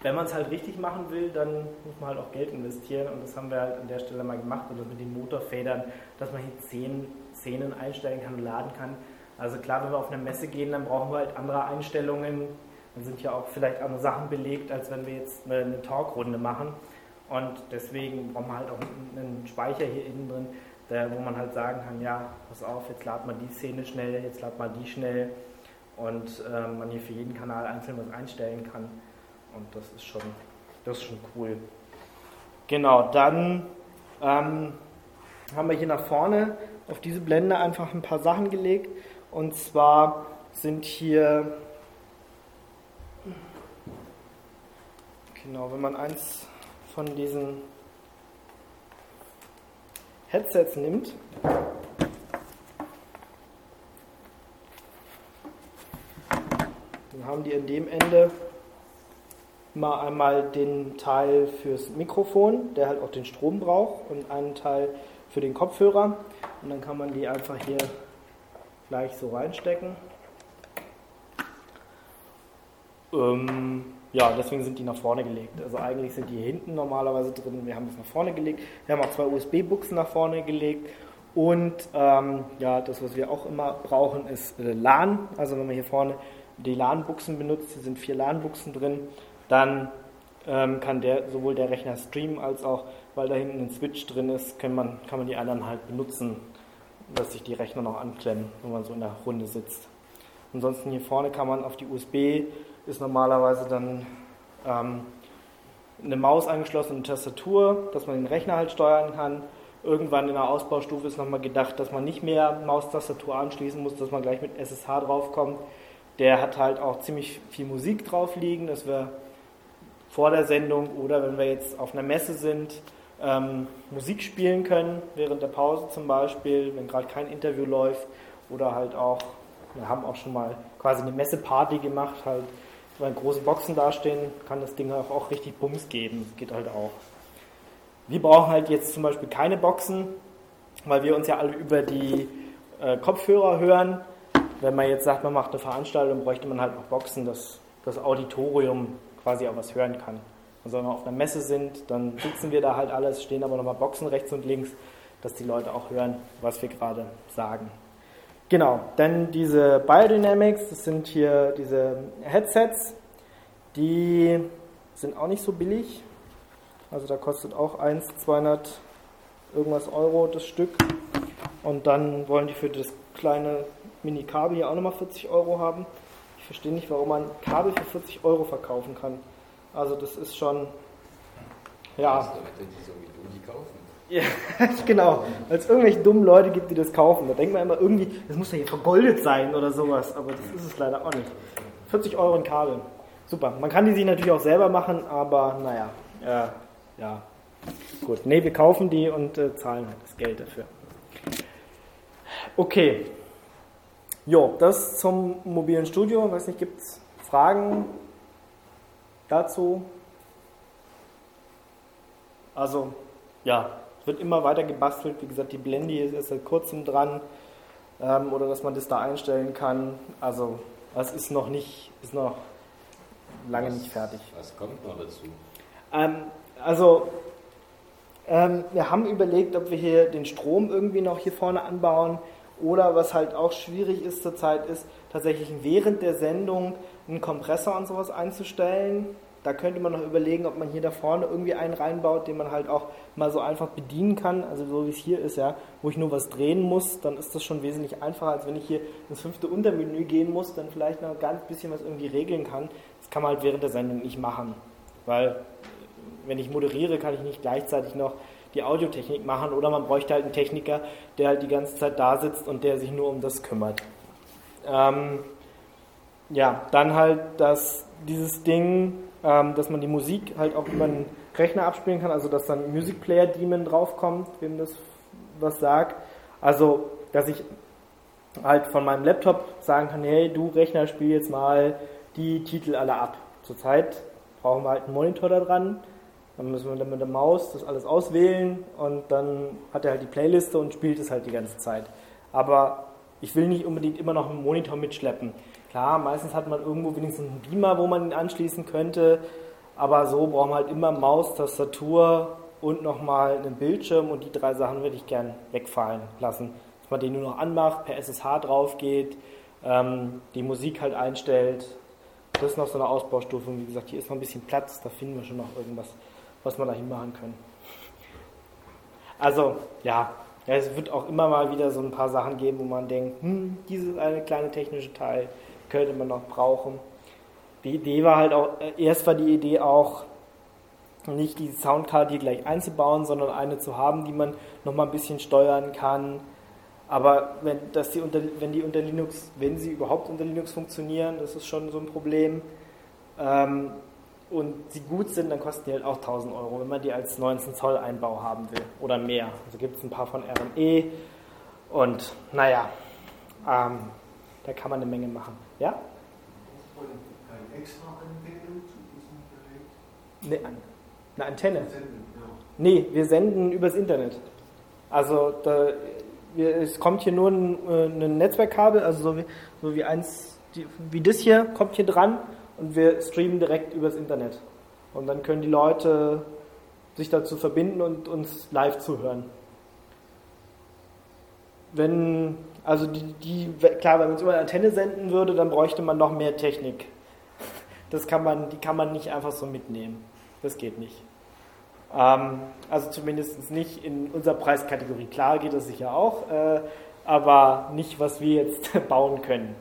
wenn man es halt richtig machen will, dann muss man halt auch Geld investieren und das haben wir halt an der Stelle mal gemacht und mit den Motorfedern, dass man hier Szenen, Szenen einstellen kann und laden kann. Also klar, wenn wir auf eine Messe gehen, dann brauchen wir halt andere Einstellungen. Dann sind ja auch vielleicht andere Sachen belegt, als wenn wir jetzt eine, eine Talkrunde machen. Und deswegen braucht man halt auch einen Speicher hier innen drin, der, wo man halt sagen kann, ja, pass auf, jetzt lad mal die Szene schnell, jetzt lad mal die schnell und äh, man hier für jeden Kanal einzeln was einstellen kann. Und das ist schon, das ist schon cool. Genau, dann ähm, haben wir hier nach vorne auf diese Blende einfach ein paar Sachen gelegt. Und zwar sind hier, genau, wenn man eins von diesen Headsets nimmt, dann haben die an dem Ende immer einmal den Teil fürs Mikrofon, der halt auch den Strom braucht, und einen Teil für den Kopfhörer. Und dann kann man die einfach hier gleich so reinstecken. Ähm, ja, deswegen sind die nach vorne gelegt. Also eigentlich sind die hier hinten normalerweise drin. Wir haben es nach vorne gelegt. Wir haben auch zwei USB-Buchsen nach vorne gelegt. Und ähm, ja, das, was wir auch immer brauchen, ist äh, LAN. Also wenn man hier vorne die LAN-Buchsen benutzt, hier sind vier LAN-Buchsen drin, dann ähm, kann der sowohl der Rechner streamen als auch, weil da hinten ein Switch drin ist, kann man, kann man die anderen halt benutzen, dass sich die Rechner noch anklemmen, wenn man so in der Runde sitzt. Ansonsten hier vorne kann man auf die USB ist normalerweise dann ähm, eine Maus angeschlossen und eine Tastatur, dass man den Rechner halt steuern kann. Irgendwann in der Ausbaustufe ist nochmal gedacht, dass man nicht mehr Maustastatur anschließen muss, dass man gleich mit SSH draufkommt. Der hat halt auch ziemlich viel Musik drauf liegen, dass wir vor der Sendung oder wenn wir jetzt auf einer Messe sind, ähm, Musik spielen können, während der Pause zum Beispiel, wenn gerade kein Interview läuft oder halt auch, wir haben auch schon mal quasi eine Messeparty gemacht, halt wenn große Boxen dastehen, kann das Ding auch, auch richtig Bums geben. Geht halt auch. Wir brauchen halt jetzt zum Beispiel keine Boxen, weil wir uns ja alle über die äh, Kopfhörer hören. Wenn man jetzt sagt, man macht eine Veranstaltung, bräuchte man halt noch Boxen, dass das Auditorium quasi auch was hören kann. Also wenn wir auf einer Messe sind, dann sitzen wir da halt alles, stehen aber nochmal Boxen rechts und links, dass die Leute auch hören, was wir gerade sagen. Genau, dann diese Biodynamics, das sind hier diese Headsets, die sind auch nicht so billig. Also da kostet auch 1, 200 irgendwas Euro das Stück. Und dann wollen die für das kleine Mini-Kabel hier auch nochmal 40 Euro haben. Ich verstehe nicht, warum man Kabel für 40 Euro verkaufen kann. Also das ist schon, ja. Die so wie du die kaufen. Ja, genau. Weil es irgendwelche dummen Leute gibt, die das kaufen. Da denkt man immer irgendwie, das muss ja hier vergoldet sein oder sowas. Aber das ist es leider auch nicht. 40 Euro ein Kabel. Super. Man kann die sich natürlich auch selber machen, aber naja. Äh, ja. Gut. Ne, wir kaufen die und äh, zahlen halt das Geld dafür. Okay. Jo, das zum mobilen Studio. Ich weiß nicht, gibt es Fragen dazu? Also, ja, wird immer weiter gebastelt. Wie gesagt, die Blendy ist seit kurzem dran. Ähm, oder dass man das da einstellen kann. Also, das ist noch nicht, ist noch lange was, nicht fertig. Was kommt noch dazu? Ähm, also, ähm, wir haben überlegt, ob wir hier den Strom irgendwie noch hier vorne anbauen. Oder was halt auch schwierig ist zurzeit, ist tatsächlich während der Sendung einen Kompressor und sowas einzustellen da könnte man noch überlegen, ob man hier da vorne irgendwie einen reinbaut, den man halt auch mal so einfach bedienen kann. Also so wie es hier ist, ja, wo ich nur was drehen muss, dann ist das schon wesentlich einfacher, als wenn ich hier ins fünfte Untermenü gehen muss, dann vielleicht noch ein ganz bisschen was irgendwie regeln kann. Das kann man halt während der Sendung nicht machen. Weil wenn ich moderiere, kann ich nicht gleichzeitig noch die Audiotechnik machen oder man bräuchte halt einen Techniker, der halt die ganze Zeit da sitzt und der sich nur um das kümmert. Ähm, ja, dann halt das, dieses Ding, ähm, dass man die Musik halt auch über einen Rechner abspielen kann, also dass dann Music Player Daemon draufkommt, wem das was sagt. Also, dass ich halt von meinem Laptop sagen kann, hey, du Rechner, spiel jetzt mal die Titel alle ab. Zurzeit brauchen wir halt einen Monitor da dran, dann müssen wir dann mit der Maus das alles auswählen und dann hat er halt die Playliste und spielt es halt die ganze Zeit. Aber ich will nicht unbedingt immer noch einen Monitor mitschleppen. Klar, meistens hat man irgendwo wenigstens einen Beamer, wo man ihn anschließen könnte, aber so braucht man halt immer Maus, Tastatur und nochmal einen Bildschirm und die drei Sachen würde ich gern wegfallen lassen. Dass man den nur noch anmacht, per SSH drauf geht, ähm, die Musik halt einstellt. Das ist noch so eine Ausbaustufe. Wie gesagt, hier ist noch ein bisschen Platz, da finden wir schon noch irgendwas, was wir da hinmachen können. Also, ja, ja, es wird auch immer mal wieder so ein paar Sachen geben, wo man denkt, hm, dieses eine kleine technische Teil könnte man noch brauchen. Die Idee war halt auch, äh, erst war die Idee auch, nicht die Soundcard hier gleich einzubauen, sondern eine zu haben, die man nochmal ein bisschen steuern kann. Aber wenn, dass die unter, wenn die unter Linux, wenn sie überhaupt unter Linux funktionieren, das ist schon so ein Problem. Ähm, und sie gut sind, dann kosten die halt auch 1000 Euro, wenn man die als 19 Zoll Einbau haben will oder mehr. Also gibt es ein paar von RME und naja, ähm, da kann man eine Menge machen. Ja? Ne, eine Antenne. Nee, wir senden übers Internet. Also da, wir, es kommt hier nur ein, äh, ein Netzwerkkabel, also so wie, so wie eins, die, wie das hier, kommt hier dran und wir streamen direkt übers Internet. Und dann können die Leute sich dazu verbinden und uns live zuhören. Wenn, also die, die klar, wenn man es über eine Antenne senden würde, dann bräuchte man noch mehr Technik. Das kann man, die kann man nicht einfach so mitnehmen. Das geht nicht. Ähm, also zumindest nicht in unserer Preiskategorie. Klar geht das sicher auch, äh, aber nicht, was wir jetzt bauen können.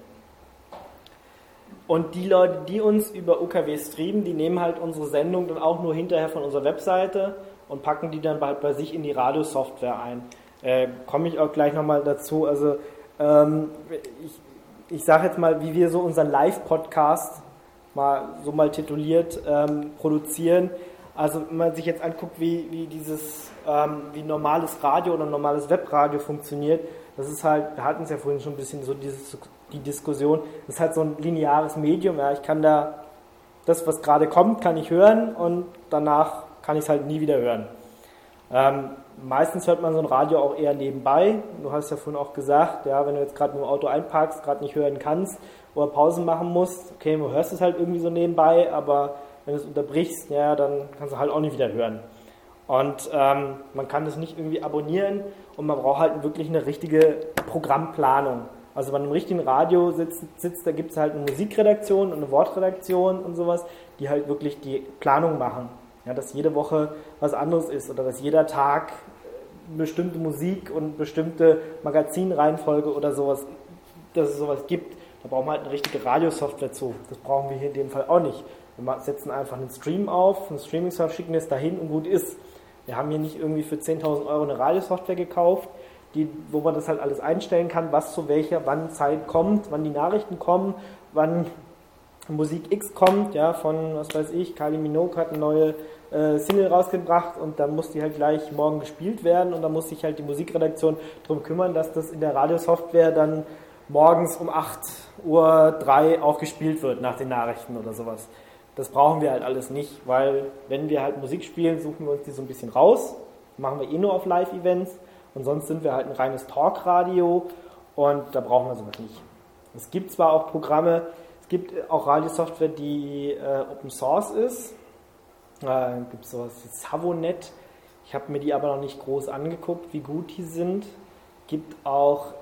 Und die Leute, die uns über UKW streamen, die nehmen halt unsere Sendung dann auch nur hinterher von unserer Webseite und packen die dann bald bei sich in die Radiosoftware ein. Äh, Komme ich auch gleich nochmal dazu. Also ähm, ich, ich sage jetzt mal, wie wir so unseren Live-Podcast mal so mal tituliert ähm, produzieren. Also wenn man sich jetzt anguckt, wie, wie dieses ähm, wie normales Radio oder normales Webradio funktioniert, das ist halt, wir hatten es ja vorhin schon ein bisschen so dieses, die Diskussion, das ist halt so ein lineares Medium, ja, ich kann da das, was gerade kommt, kann ich hören und danach kann ich es halt nie wieder hören. Ähm, meistens hört man so ein Radio auch eher nebenbei. Du hast ja vorhin auch gesagt, ja, wenn du jetzt gerade mit dem Auto einparkst, gerade nicht hören kannst oder Pausen machen musst, okay, du hörst es halt irgendwie so nebenbei, aber wenn du es unterbrichst, ja, dann kannst du halt auch nicht wieder hören. Und ähm, man kann das nicht irgendwie abonnieren und man braucht halt wirklich eine richtige Programmplanung. Also bei einem richtigen Radio sitzt, sitzt da gibt es halt eine Musikredaktion und eine Wortredaktion und sowas, die halt wirklich die Planung machen. Ja, dass jede Woche was anderes ist oder dass jeder Tag bestimmte Musik und bestimmte Magazinreihenfolge oder sowas, dass es sowas gibt. Da brauchen wir halt eine richtige Radiosoftware zu. Das brauchen wir hier in dem Fall auch nicht. Wir setzen einfach einen Stream auf, einen Streaming-Server, schicken es dahin und gut ist. Wir haben hier nicht irgendwie für 10.000 Euro eine Radiosoftware gekauft, die, wo man das halt alles einstellen kann, was zu welcher, wann Zeit kommt, wann die Nachrichten kommen, wann Musik X kommt, ja, von, was weiß ich, Kylie Minogue hat eine neue äh, Single rausgebracht und dann muss die halt gleich morgen gespielt werden und dann muss sich halt die Musikredaktion darum kümmern, dass das in der Radiosoftware dann morgens um 8.03 Uhr auch gespielt wird nach den Nachrichten oder sowas. Das brauchen wir halt alles nicht, weil wenn wir halt Musik spielen, suchen wir uns die so ein bisschen raus, machen wir eh nur auf Live-Events und sonst sind wir halt ein reines Talkradio und da brauchen wir sowas nicht. Es gibt zwar auch Programme, es gibt auch Radiosoftware, die äh, Open Source ist. Äh, gibt sowas wie Savonet. Ich habe mir die aber noch nicht groß angeguckt, wie gut die sind. Gibt auch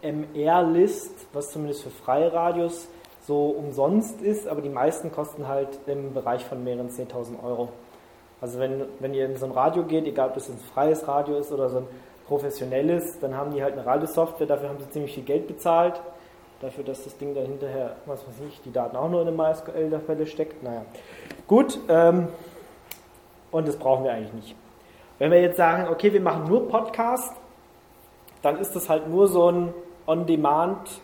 äh, MR-List, was zumindest für freie Radios so umsonst ist, aber die meisten kosten halt im Bereich von mehreren 10.000 Euro. Also wenn, wenn ihr in so ein Radio geht, egal ob das ein freies Radio ist oder so ein professionelles, dann haben die halt eine Radiosoftware, dafür haben sie ziemlich viel Geld bezahlt dafür, dass das Ding dann hinterher, was weiß ich, die Daten auch nur in eine MySQL-Tabelle steckt. Naja, gut, ähm, und das brauchen wir eigentlich nicht. Wenn wir jetzt sagen, okay, wir machen nur Podcast, dann ist das halt nur so ein On-Demand,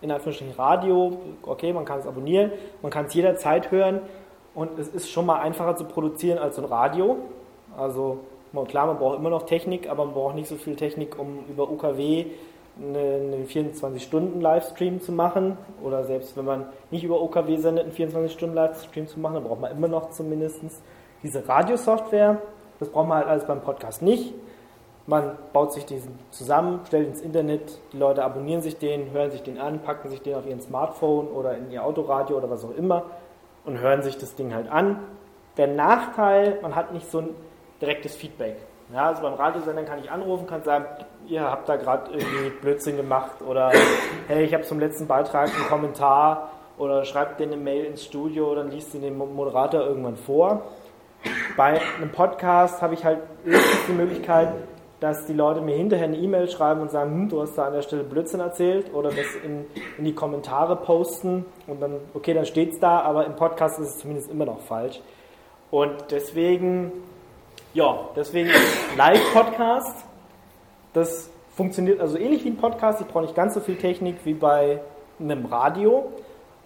in Anführungsstrichen Radio, okay, man kann es abonnieren, man kann es jederzeit hören und es ist schon mal einfacher zu produzieren als so ein Radio. Also klar, man braucht immer noch Technik, aber man braucht nicht so viel Technik, um über UKW einen 24-Stunden-Livestream zu machen oder selbst wenn man nicht über OKW sendet, einen 24-Stunden-Livestream zu machen, dann braucht man immer noch zumindest diese Radiosoftware. Das braucht man halt alles beim Podcast nicht. Man baut sich diesen zusammen, stellt ins Internet, die Leute abonnieren sich den, hören sich den an, packen sich den auf ihren Smartphone oder in ihr Autoradio oder was auch immer und hören sich das Ding halt an. Der Nachteil, man hat nicht so ein direktes Feedback. Ja, also beim Radiosender kann ich anrufen, kann sagen, ihr habt da gerade irgendwie Blödsinn gemacht oder hey, ich habe zum letzten Beitrag einen Kommentar oder schreibt dir eine Mail ins Studio, dann liest du den Moderator irgendwann vor. Bei einem Podcast habe ich halt die Möglichkeit, dass die Leute mir hinterher eine E-Mail schreiben und sagen, hm, du hast da an der Stelle Blödsinn erzählt oder das in, in die Kommentare posten und dann, okay, dann steht es da, aber im Podcast ist es zumindest immer noch falsch. Und deswegen ja, deswegen Live-Podcast. Das funktioniert also ähnlich wie ein Podcast. Ich brauche nicht ganz so viel Technik wie bei einem Radio.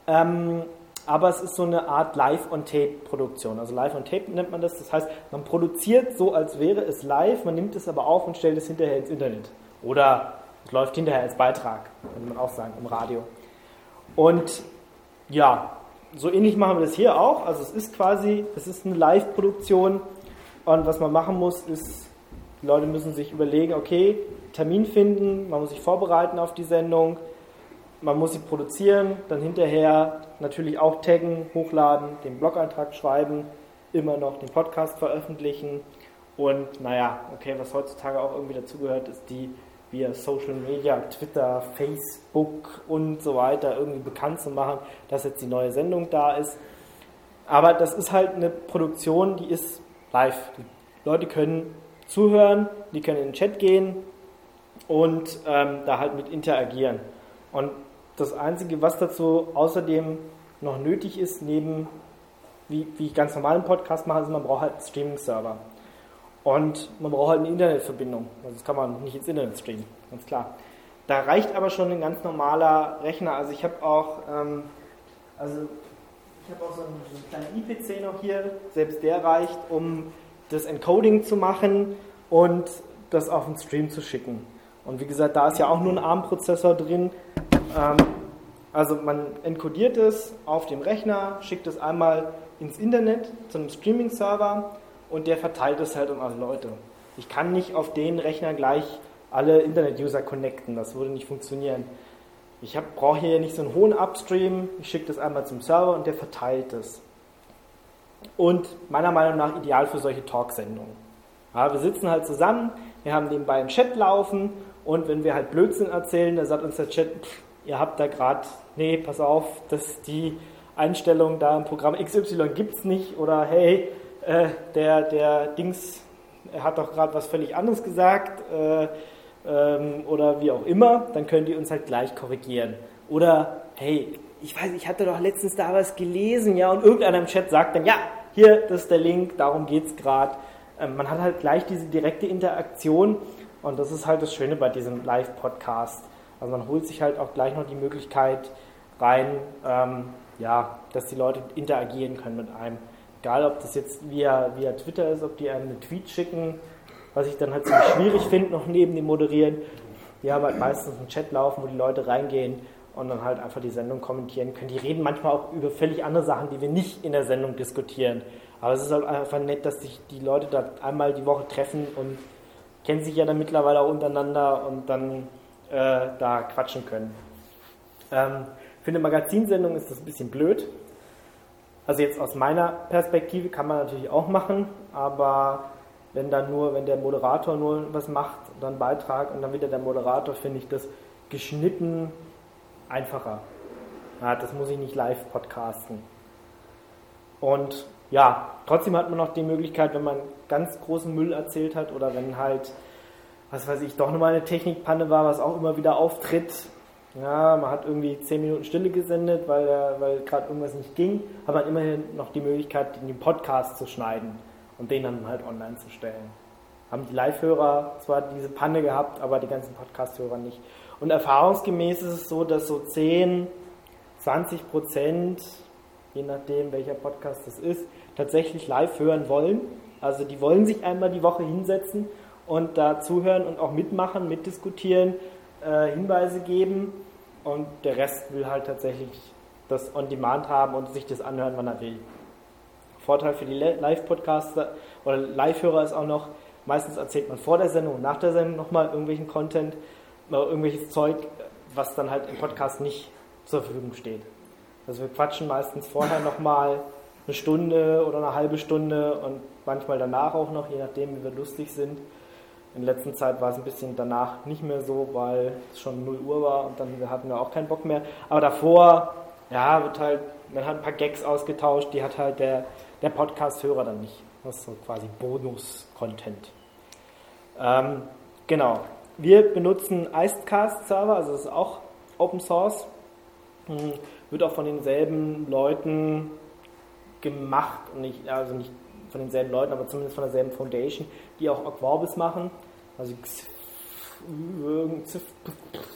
Ähm, aber es ist so eine Art Live-on-Tape-Produktion. Also Live-on-Tape nennt man das. Das heißt, man produziert so, als wäre es live, man nimmt es aber auf und stellt es hinterher ins Internet. Oder es läuft hinterher als Beitrag, könnte man auch sagen, im Radio. Und ja, so ähnlich machen wir das hier auch. Also es ist quasi, es ist eine Live-Produktion und was man machen muss, ist, die Leute müssen sich überlegen, okay, Termin finden, man muss sich vorbereiten auf die Sendung, man muss sie produzieren, dann hinterher natürlich auch taggen, hochladen, den Blog-Eintrag schreiben, immer noch den Podcast veröffentlichen und naja, okay, was heutzutage auch irgendwie dazugehört, ist die via Social Media, Twitter, Facebook und so weiter irgendwie bekannt zu machen, dass jetzt die neue Sendung da ist. Aber das ist halt eine Produktion, die ist live. Die Leute können zuhören, die können in den Chat gehen und ähm, da halt mit interagieren. Und das Einzige, was dazu außerdem noch nötig ist, neben wie, wie ich ganz normalen Podcast mache, ist, man braucht halt einen Streaming-Server. Und man braucht halt eine Internetverbindung. Also das kann man nicht ins Internet streamen, ganz klar. Da reicht aber schon ein ganz normaler Rechner. Also ich habe auch, ähm, also ich habe auch so einen, so einen kleinen IPC noch hier. Selbst der reicht, um das Encoding zu machen und das auf den Stream zu schicken. Und wie gesagt, da ist ja auch nur ein ARM-Prozessor drin. Ähm, also man encodiert es auf dem Rechner, schickt es einmal ins Internet zu einem Streaming-Server und der verteilt es halt an alle Leute. Ich kann nicht auf den Rechner gleich alle Internet-User connecten, das würde nicht funktionieren. Ich brauche hier nicht so einen hohen Upstream, ich schicke das einmal zum Server und der verteilt es. Und meiner Meinung nach ideal für solche Talksendungen. Ja, wir sitzen halt zusammen, wir haben nebenbei einen Chat laufen und wenn wir halt Blödsinn erzählen, dann sagt uns der Chat, pff, ihr habt da gerade, nee, pass auf, dass die Einstellung da im Programm XY gibt es nicht oder hey, äh, der, der Dings hat doch gerade was völlig anderes gesagt äh, ähm, oder wie auch immer, dann können die uns halt gleich korrigieren. Oder hey, ich weiß, ich hatte doch letztens da was gelesen, ja, und irgendeiner im Chat sagt dann, ja, hier, das ist der Link, darum geht es gerade. Ähm, man hat halt gleich diese direkte Interaktion und das ist halt das Schöne bei diesem Live-Podcast. Also man holt sich halt auch gleich noch die Möglichkeit rein, ähm, ja, dass die Leute interagieren können mit einem. Egal, ob das jetzt via, via Twitter ist, ob die einem einen Tweet schicken, was ich dann halt ziemlich schwierig finde, noch neben dem Moderieren. Die haben halt meistens einen Chat laufen, wo die Leute reingehen und dann halt einfach die Sendung kommentieren können. Die reden manchmal auch über völlig andere Sachen, die wir nicht in der Sendung diskutieren. Aber es ist halt einfach nett, dass sich die Leute da einmal die Woche treffen und kennen sich ja dann mittlerweile auch untereinander und dann äh, da quatschen können. Ähm, für eine Magazinsendung ist das ein bisschen blöd. Also jetzt aus meiner Perspektive kann man natürlich auch machen, aber wenn dann nur, wenn der Moderator nur was macht, dann Beitrag und dann wieder der Moderator, finde ich das geschnitten einfacher. Ja, das muss ich nicht live podcasten. Und ja, trotzdem hat man noch die Möglichkeit, wenn man ganz großen Müll erzählt hat oder wenn halt was weiß ich, doch nochmal eine Technikpanne war, was auch immer wieder auftritt. Ja, man hat irgendwie 10 Minuten Stille gesendet, weil, weil gerade irgendwas nicht ging, hat man immerhin noch die Möglichkeit, den Podcast zu schneiden und den dann halt online zu stellen. Haben die Live-Hörer zwar diese Panne gehabt, aber die ganzen Podcast-Hörer nicht. Und erfahrungsgemäß ist es so, dass so 10, 20 Prozent, je nachdem welcher Podcast das ist, tatsächlich live hören wollen. Also die wollen sich einmal die Woche hinsetzen und da zuhören und auch mitmachen, mitdiskutieren, äh, Hinweise geben und der Rest will halt tatsächlich das on demand haben und sich das anhören, wann er will. Vorteil für die Live-Podcaster oder Live-Hörer ist auch noch, meistens erzählt man vor der Sendung und nach der Sendung nochmal irgendwelchen Content, irgendwelches Zeug, was dann halt im Podcast nicht zur Verfügung steht. Also wir quatschen meistens vorher nochmal eine Stunde oder eine halbe Stunde und manchmal danach auch noch, je nachdem, wie wir lustig sind. In letzter Zeit war es ein bisschen danach nicht mehr so, weil es schon 0 Uhr war und dann hatten wir auch keinen Bock mehr. Aber davor, ja, wird halt, man hat ein paar Gags ausgetauscht, die hat halt der, der Podcast-Hörer dann nicht. Das ist so quasi Bonus-Content. Ähm, genau. Wir benutzen Icecast-Server, also das ist auch Open Source. Hm, wird auch von denselben Leuten gemacht, nicht, also nicht von denselben Leuten, aber zumindest von derselben Foundation, die auch Aquabis machen. Also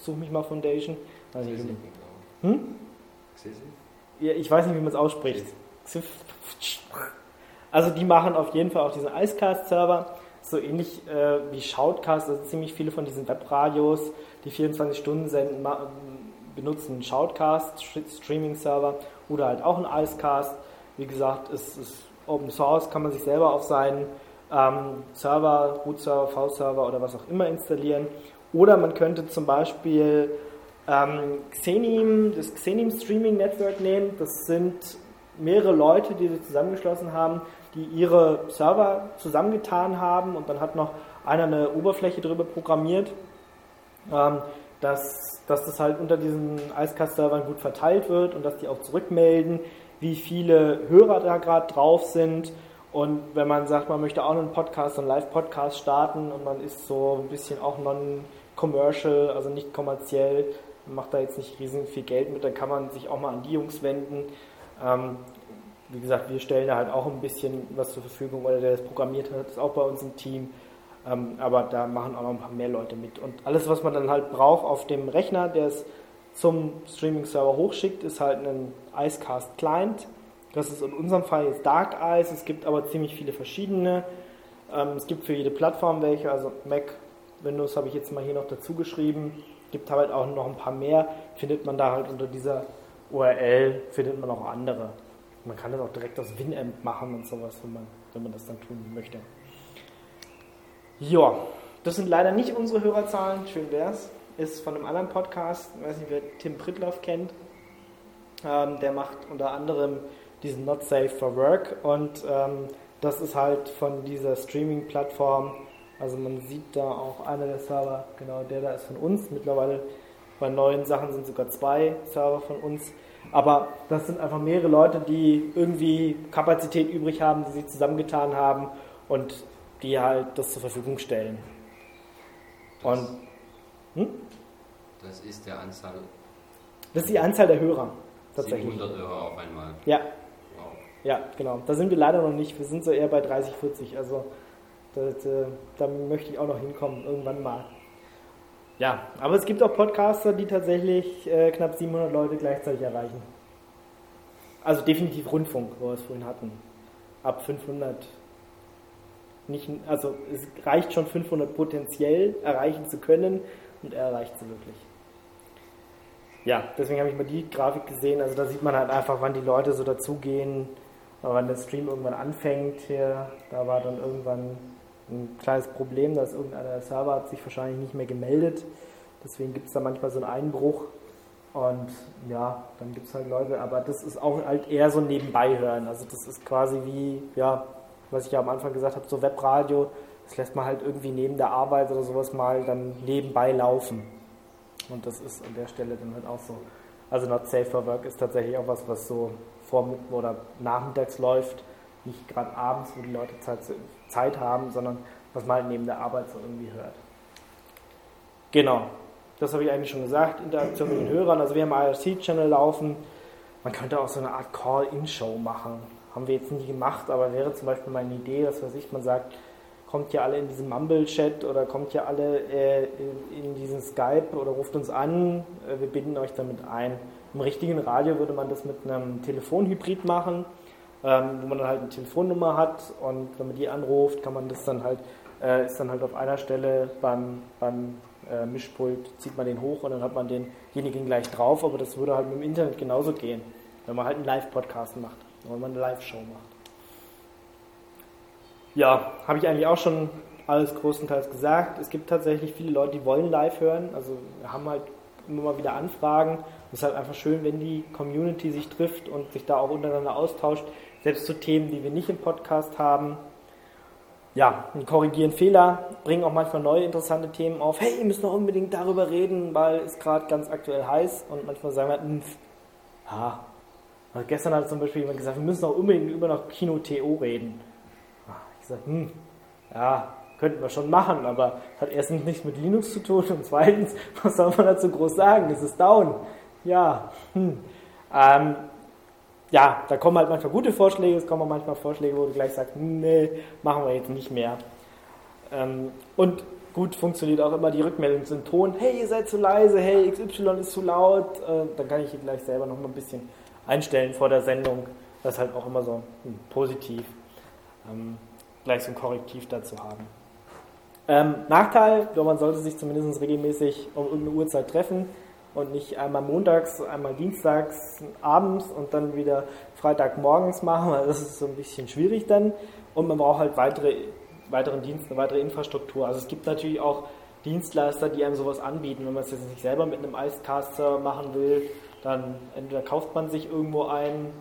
such mich mal Foundation. Also, hm? Ja, ich weiß nicht, wie man es ausspricht. Also die machen auf jeden Fall auch diesen Icecast-Server, so ähnlich äh, wie Shoutcast, also ziemlich viele von diesen Webradios, die 24 Stunden senden, benutzen Shoutcast, Streaming-Server oder halt auch ein Icecast. Wie gesagt, es ist Open Source, kann man sich selber auf seinen ähm, Server, Root-Server, V-Server oder was auch immer installieren. Oder man könnte zum Beispiel ähm, Xenim, das Xenim Streaming Network nehmen. Das sind mehrere Leute, die sich zusammengeschlossen haben, die ihre Server zusammengetan haben und dann hat noch einer eine Oberfläche drüber programmiert, ähm, dass, dass das halt unter diesen Icecast-Servern gut verteilt wird und dass die auch zurückmelden, wie viele Hörer da gerade drauf sind. Und wenn man sagt, man möchte auch einen Podcast, einen Live-Podcast starten und man ist so ein bisschen auch non-commercial, also nicht kommerziell, macht da jetzt nicht riesig viel Geld mit, dann kann man sich auch mal an die Jungs wenden. Ähm, wie gesagt, wir stellen da halt auch ein bisschen was zur Verfügung, oder der das programmiert hat, ist auch bei uns im Team. Ähm, aber da machen auch noch ein paar mehr Leute mit. Und alles, was man dann halt braucht auf dem Rechner, der es zum Streaming-Server hochschickt, ist halt ein Icecast Client. Das ist in unserem Fall jetzt Dark Ice. Es gibt aber ziemlich viele verschiedene. Ähm, es gibt für jede Plattform welche, also Mac, Windows habe ich jetzt mal hier noch dazu geschrieben. Gibt halt auch noch ein paar mehr. Findet man da halt unter dieser URL, findet man auch andere. Man kann das auch direkt aus Winamp machen und sowas, wenn man, wenn man das dann tun möchte. Ja, das sind leider nicht unsere Hörerzahlen, schön wär's. Ist von einem anderen Podcast, ich weiß nicht, wer Tim Pritloff kennt. Ähm, der macht unter anderem diesen Not Safe for Work und ähm, das ist halt von dieser Streaming-Plattform. Also man sieht da auch einer der Server, genau der da ist von uns. Mittlerweile bei neuen Sachen sind sogar zwei Server von uns. Aber das sind einfach mehrere Leute, die irgendwie Kapazität übrig haben, die sich zusammengetan haben und die halt das zur Verfügung stellen. Das, Und hm? das ist der Anzahl. Das ist die Anzahl der Hörer. Tatsächlich. 700 Hörer auf einmal. Ja. Wow. Ja, genau. Da sind wir leider noch nicht. Wir sind so eher bei 30, 40. Also äh, da möchte ich auch noch hinkommen, irgendwann mal. Ja, aber es gibt auch Podcaster, die tatsächlich äh, knapp 700 Leute gleichzeitig erreichen. Also definitiv Rundfunk, wo wir es vorhin hatten. Ab 500 nicht, also es reicht schon 500 potenziell erreichen zu können und er erreicht sie wirklich. Ja, deswegen habe ich mal die Grafik gesehen. Also da sieht man halt einfach, wann die Leute so dazugehen, wann der Stream irgendwann anfängt. Hier, da war dann irgendwann ein kleines Problem, dass irgendeiner Server hat sich wahrscheinlich nicht mehr gemeldet. Deswegen gibt es da manchmal so einen Einbruch. Und ja, dann gibt es halt Leute, aber das ist auch halt eher so nebenbei hören. Also das ist quasi wie, ja, was ich ja am Anfang gesagt habe, so Webradio, das lässt man halt irgendwie neben der Arbeit oder sowas mal dann nebenbei laufen. Und das ist an der Stelle dann halt auch so. Also Not Safe for Work ist tatsächlich auch was, was so vor oder nachmittags läuft, nicht gerade abends, wo die Leute Zeit, haben, sondern was man halt neben der Arbeit so irgendwie hört. Genau, das habe ich eigentlich schon gesagt, Interaktion mit den Hörern. Also wir haben IRC-Channel laufen. Man könnte auch so eine Art Call-In-Show machen haben wir jetzt nie gemacht, aber wäre zum Beispiel meine Idee, dass weiß ich, man sagt, kommt ja alle in diesen Mumble-Chat oder kommt ja alle äh, in diesen Skype oder ruft uns an, äh, wir binden euch damit ein. Im richtigen Radio würde man das mit einem Telefonhybrid machen, ähm, wo man dann halt eine Telefonnummer hat und wenn man die anruft, kann man das dann halt, äh, ist dann halt auf einer Stelle beim, beim äh, Mischpult, zieht man den hoch und dann hat man denjenigen gleich drauf, aber das würde halt mit dem Internet genauso gehen, wenn man halt einen Live-Podcast macht wenn man eine Live-Show macht. Ja, habe ich eigentlich auch schon alles größtenteils gesagt. Es gibt tatsächlich viele Leute, die wollen live hören. Also haben halt immer mal wieder Anfragen. Es ist halt einfach schön, wenn die Community sich trifft und sich da auch untereinander austauscht, selbst zu Themen, die wir nicht im Podcast haben. Ja, und korrigieren Fehler, bringen auch manchmal neue interessante Themen auf. Hey, ihr müsst noch unbedingt darüber reden, weil es gerade ganz aktuell heiß. Und manchmal sagen wir, hm, ja, also gestern hat zum Beispiel jemand gesagt, wir müssen auch unbedingt über noch Kino TO reden. Ah, ich sage, hm, ja, könnten wir schon machen, aber hat erstens nichts mit Linux zu tun und zweitens, was soll man dazu groß sagen? Es ist down. Ja, hm. Ähm, ja, da kommen halt manchmal gute Vorschläge, es kommen auch manchmal Vorschläge, wo du gleich sagst, nee, machen wir jetzt nicht mehr. Ähm, und gut funktioniert auch immer die Rückmeldung zum Ton, hey, ihr seid zu leise, hey, XY ist zu laut, äh, dann kann ich hier gleich selber noch mal ein bisschen einstellen vor der Sendung. Das ist halt auch immer so hm, positiv, ähm, gleich so ein Korrektiv dazu haben. Ähm, Nachteil, man sollte sich zumindest regelmäßig um irgendeine Uhrzeit treffen. Und nicht einmal montags, einmal dienstags abends und dann wieder Freitagmorgens machen, weil das ist so ein bisschen schwierig dann. Und man braucht halt weitere, weiteren Dienst, eine weitere Infrastruktur. Also es gibt natürlich auch Dienstleister, die einem sowas anbieten. Wenn man es jetzt nicht selber mit einem Icecaster machen will, dann entweder kauft man sich irgendwo ein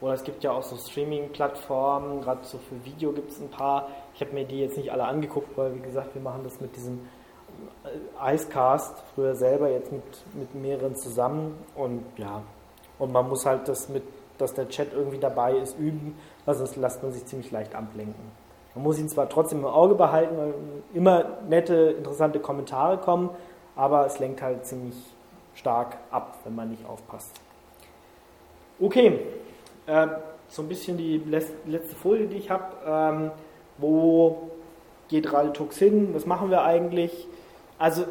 oder es gibt ja auch so Streaming-Plattformen, gerade so für Video gibt es ein paar. Ich habe mir die jetzt nicht alle angeguckt, weil wie gesagt, wir machen das mit diesem Icecast früher selber, jetzt mit, mit mehreren zusammen und ja, und man muss halt das mit, dass der Chat irgendwie dabei ist, üben, weil sonst lässt man sich ziemlich leicht ablenken. Man muss ihn zwar trotzdem im Auge behalten, weil immer nette, interessante Kommentare kommen, aber es lenkt halt ziemlich stark ab, wenn man nicht aufpasst. Okay, äh, so ein bisschen die letzte Folie, die ich habe. Ähm, wo geht Radiotux hin? Was machen wir eigentlich? Also,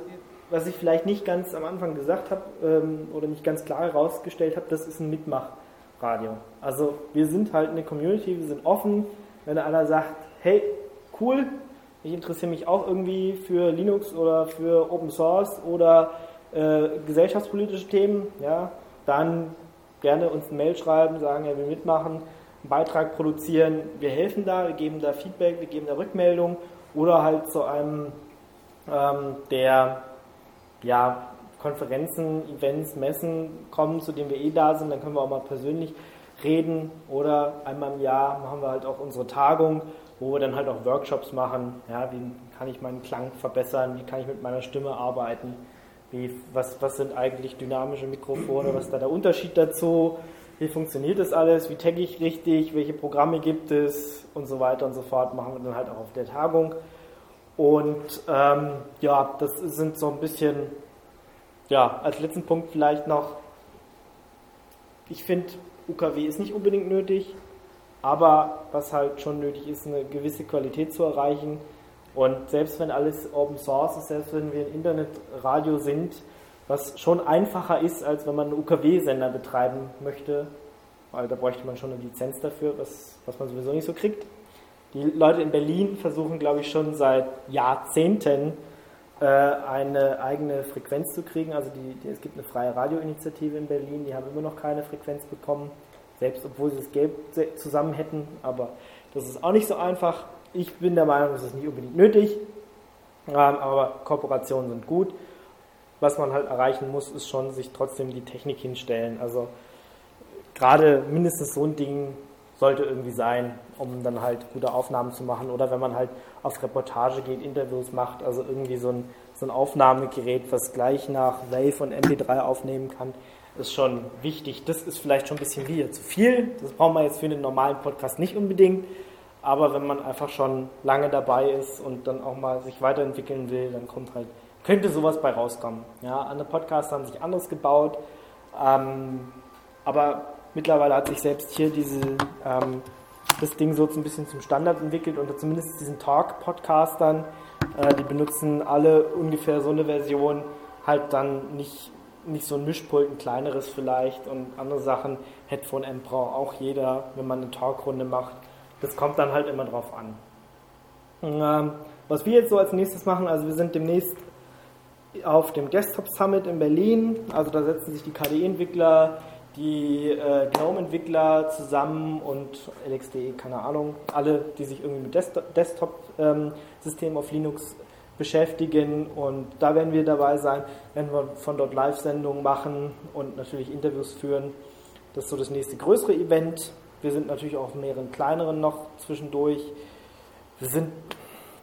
was ich vielleicht nicht ganz am Anfang gesagt habe ähm, oder nicht ganz klar herausgestellt habe, das ist ein Mitmachradio. Also, wir sind halt eine Community, wir sind offen. Wenn einer sagt, hey, cool, ich interessiere mich auch irgendwie für Linux oder für Open Source oder äh, gesellschaftspolitische Themen, ja, dann gerne uns eine Mail schreiben, sagen, er will mitmachen, einen Beitrag produzieren. Wir helfen da, wir geben da Feedback, wir geben da Rückmeldung oder halt zu einem ähm, der ja, Konferenzen, Events, Messen kommen, zu denen wir eh da sind, dann können wir auch mal persönlich reden oder einmal im Jahr machen wir halt auch unsere Tagung, wo wir dann halt auch Workshops machen. Ja, wie kann ich meinen Klang verbessern? Wie kann ich mit meiner Stimme arbeiten? Wie, was, was sind eigentlich dynamische Mikrofone? Was ist da der Unterschied dazu? Wie funktioniert das alles? Wie tagge ich richtig? Welche Programme gibt es? Und so weiter und so fort machen wir dann halt auch auf der Tagung. Und ähm, ja, das sind so ein bisschen, ja, als letzten Punkt vielleicht noch, ich finde, UKW ist nicht unbedingt nötig, aber was halt schon nötig ist, eine gewisse Qualität zu erreichen. Und selbst wenn alles Open Source ist, selbst wenn wir ein Internetradio sind, was schon einfacher ist, als wenn man einen UKW-Sender betreiben möchte, weil da bräuchte man schon eine Lizenz dafür, was, was man sowieso nicht so kriegt. Die Leute in Berlin versuchen, glaube ich, schon seit Jahrzehnten äh, eine eigene Frequenz zu kriegen. Also die, die, es gibt eine freie Radioinitiative in Berlin, die haben immer noch keine Frequenz bekommen, selbst obwohl sie das Geld zusammen hätten. Aber das ist auch nicht so einfach. Ich bin der Meinung, das ist nicht unbedingt nötig, ähm, aber Kooperationen sind gut. Was man halt erreichen muss, ist schon sich trotzdem die Technik hinstellen. Also gerade mindestens so ein Ding sollte irgendwie sein, um dann halt gute Aufnahmen zu machen. Oder wenn man halt auf Reportage geht, Interviews macht, also irgendwie so ein, so ein Aufnahmegerät, was gleich nach Wave und MP3 aufnehmen kann, ist schon wichtig. Das ist vielleicht schon ein bisschen wieder zu viel. Das braucht man jetzt für einen normalen Podcast nicht unbedingt. Aber wenn man einfach schon lange dabei ist und dann auch mal sich weiterentwickeln will, dann kommt halt, könnte sowas bei rauskommen. Ja, andere Podcasts haben sich anders gebaut. Ähm, aber mittlerweile hat sich selbst hier diese, ähm, das Ding so ein bisschen zum Standard entwickelt und zumindest diesen Talk-Podcastern, äh, die benutzen alle ungefähr so eine Version, halt dann nicht, nicht so ein Mischpult, ein kleineres vielleicht und andere Sachen. Headphone-Amp braucht auch jeder, wenn man eine Talkrunde macht das kommt dann halt immer drauf an. Ähm, was wir jetzt so als nächstes machen, also wir sind demnächst auf dem Desktop Summit in Berlin, also da setzen sich die KDE-Entwickler, die äh, GNOME-Entwickler zusammen und LXDE, keine Ahnung, alle, die sich irgendwie mit Desktop-Systemen ähm, auf Linux beschäftigen und da werden wir dabei sein, werden wir von dort Live-Sendungen machen und natürlich Interviews führen. Das ist so das nächste größere Event. Wir sind natürlich auch auf mehreren kleineren noch zwischendurch. Wir sind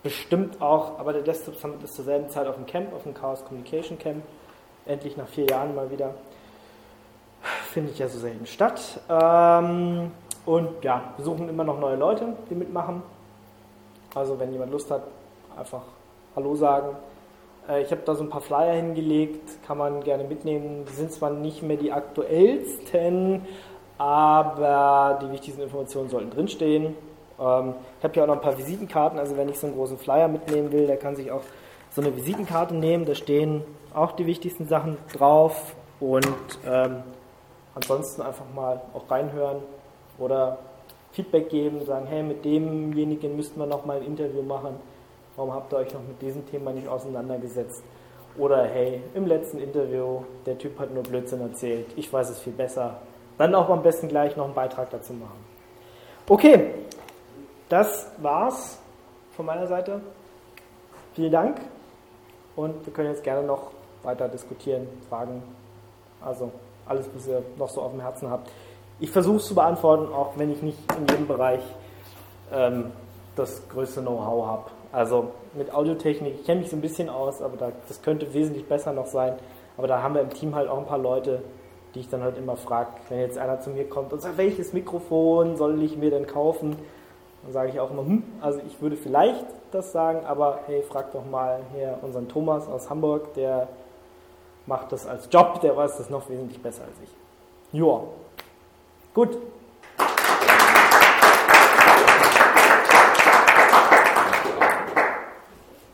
bestimmt auch, aber der Desktop Summit ist zur selben Zeit auf dem Camp, auf dem Chaos Communication Camp. Endlich nach vier Jahren mal wieder. Findet ja so selten statt. Ähm, und ja, wir suchen immer noch neue Leute, die mitmachen. Also wenn jemand Lust hat, einfach Hallo sagen. Äh, ich habe da so ein paar Flyer hingelegt, kann man gerne mitnehmen. Die sind zwar nicht mehr die aktuellsten, aber die wichtigsten Informationen sollten drinstehen. Ähm, ich habe hier auch noch ein paar Visitenkarten, also wenn ich so einen großen Flyer mitnehmen will, der kann sich auch so eine Visitenkarte nehmen, da stehen auch die wichtigsten Sachen drauf und ähm, ansonsten einfach mal auch reinhören oder Feedback geben, sagen, hey, mit demjenigen müssten wir noch mal ein Interview machen, warum habt ihr euch noch mit diesem Thema nicht auseinandergesetzt? Oder hey, im letzten Interview, der Typ hat nur Blödsinn erzählt, ich weiß es viel besser. Dann auch am besten gleich noch einen Beitrag dazu machen. Okay, das war's von meiner Seite. Vielen Dank und wir können jetzt gerne noch weiter diskutieren, Fragen, also alles, was ihr noch so auf dem Herzen habt. Ich versuche es zu beantworten, auch wenn ich nicht in jedem Bereich ähm, das größte Know-how habe. Also mit Audiotechnik, ich kenne mich so ein bisschen aus, aber da, das könnte wesentlich besser noch sein. Aber da haben wir im Team halt auch ein paar Leute, die ich dann halt immer frage, wenn jetzt einer zu mir kommt und sagt, welches Mikrofon soll ich mir denn kaufen? Dann sage ich auch immer, hm, also ich würde vielleicht das sagen, aber hey, frag doch mal hier unseren Thomas aus Hamburg, der macht das als Job, der weiß das noch wesentlich besser als ich. Joa. Gut,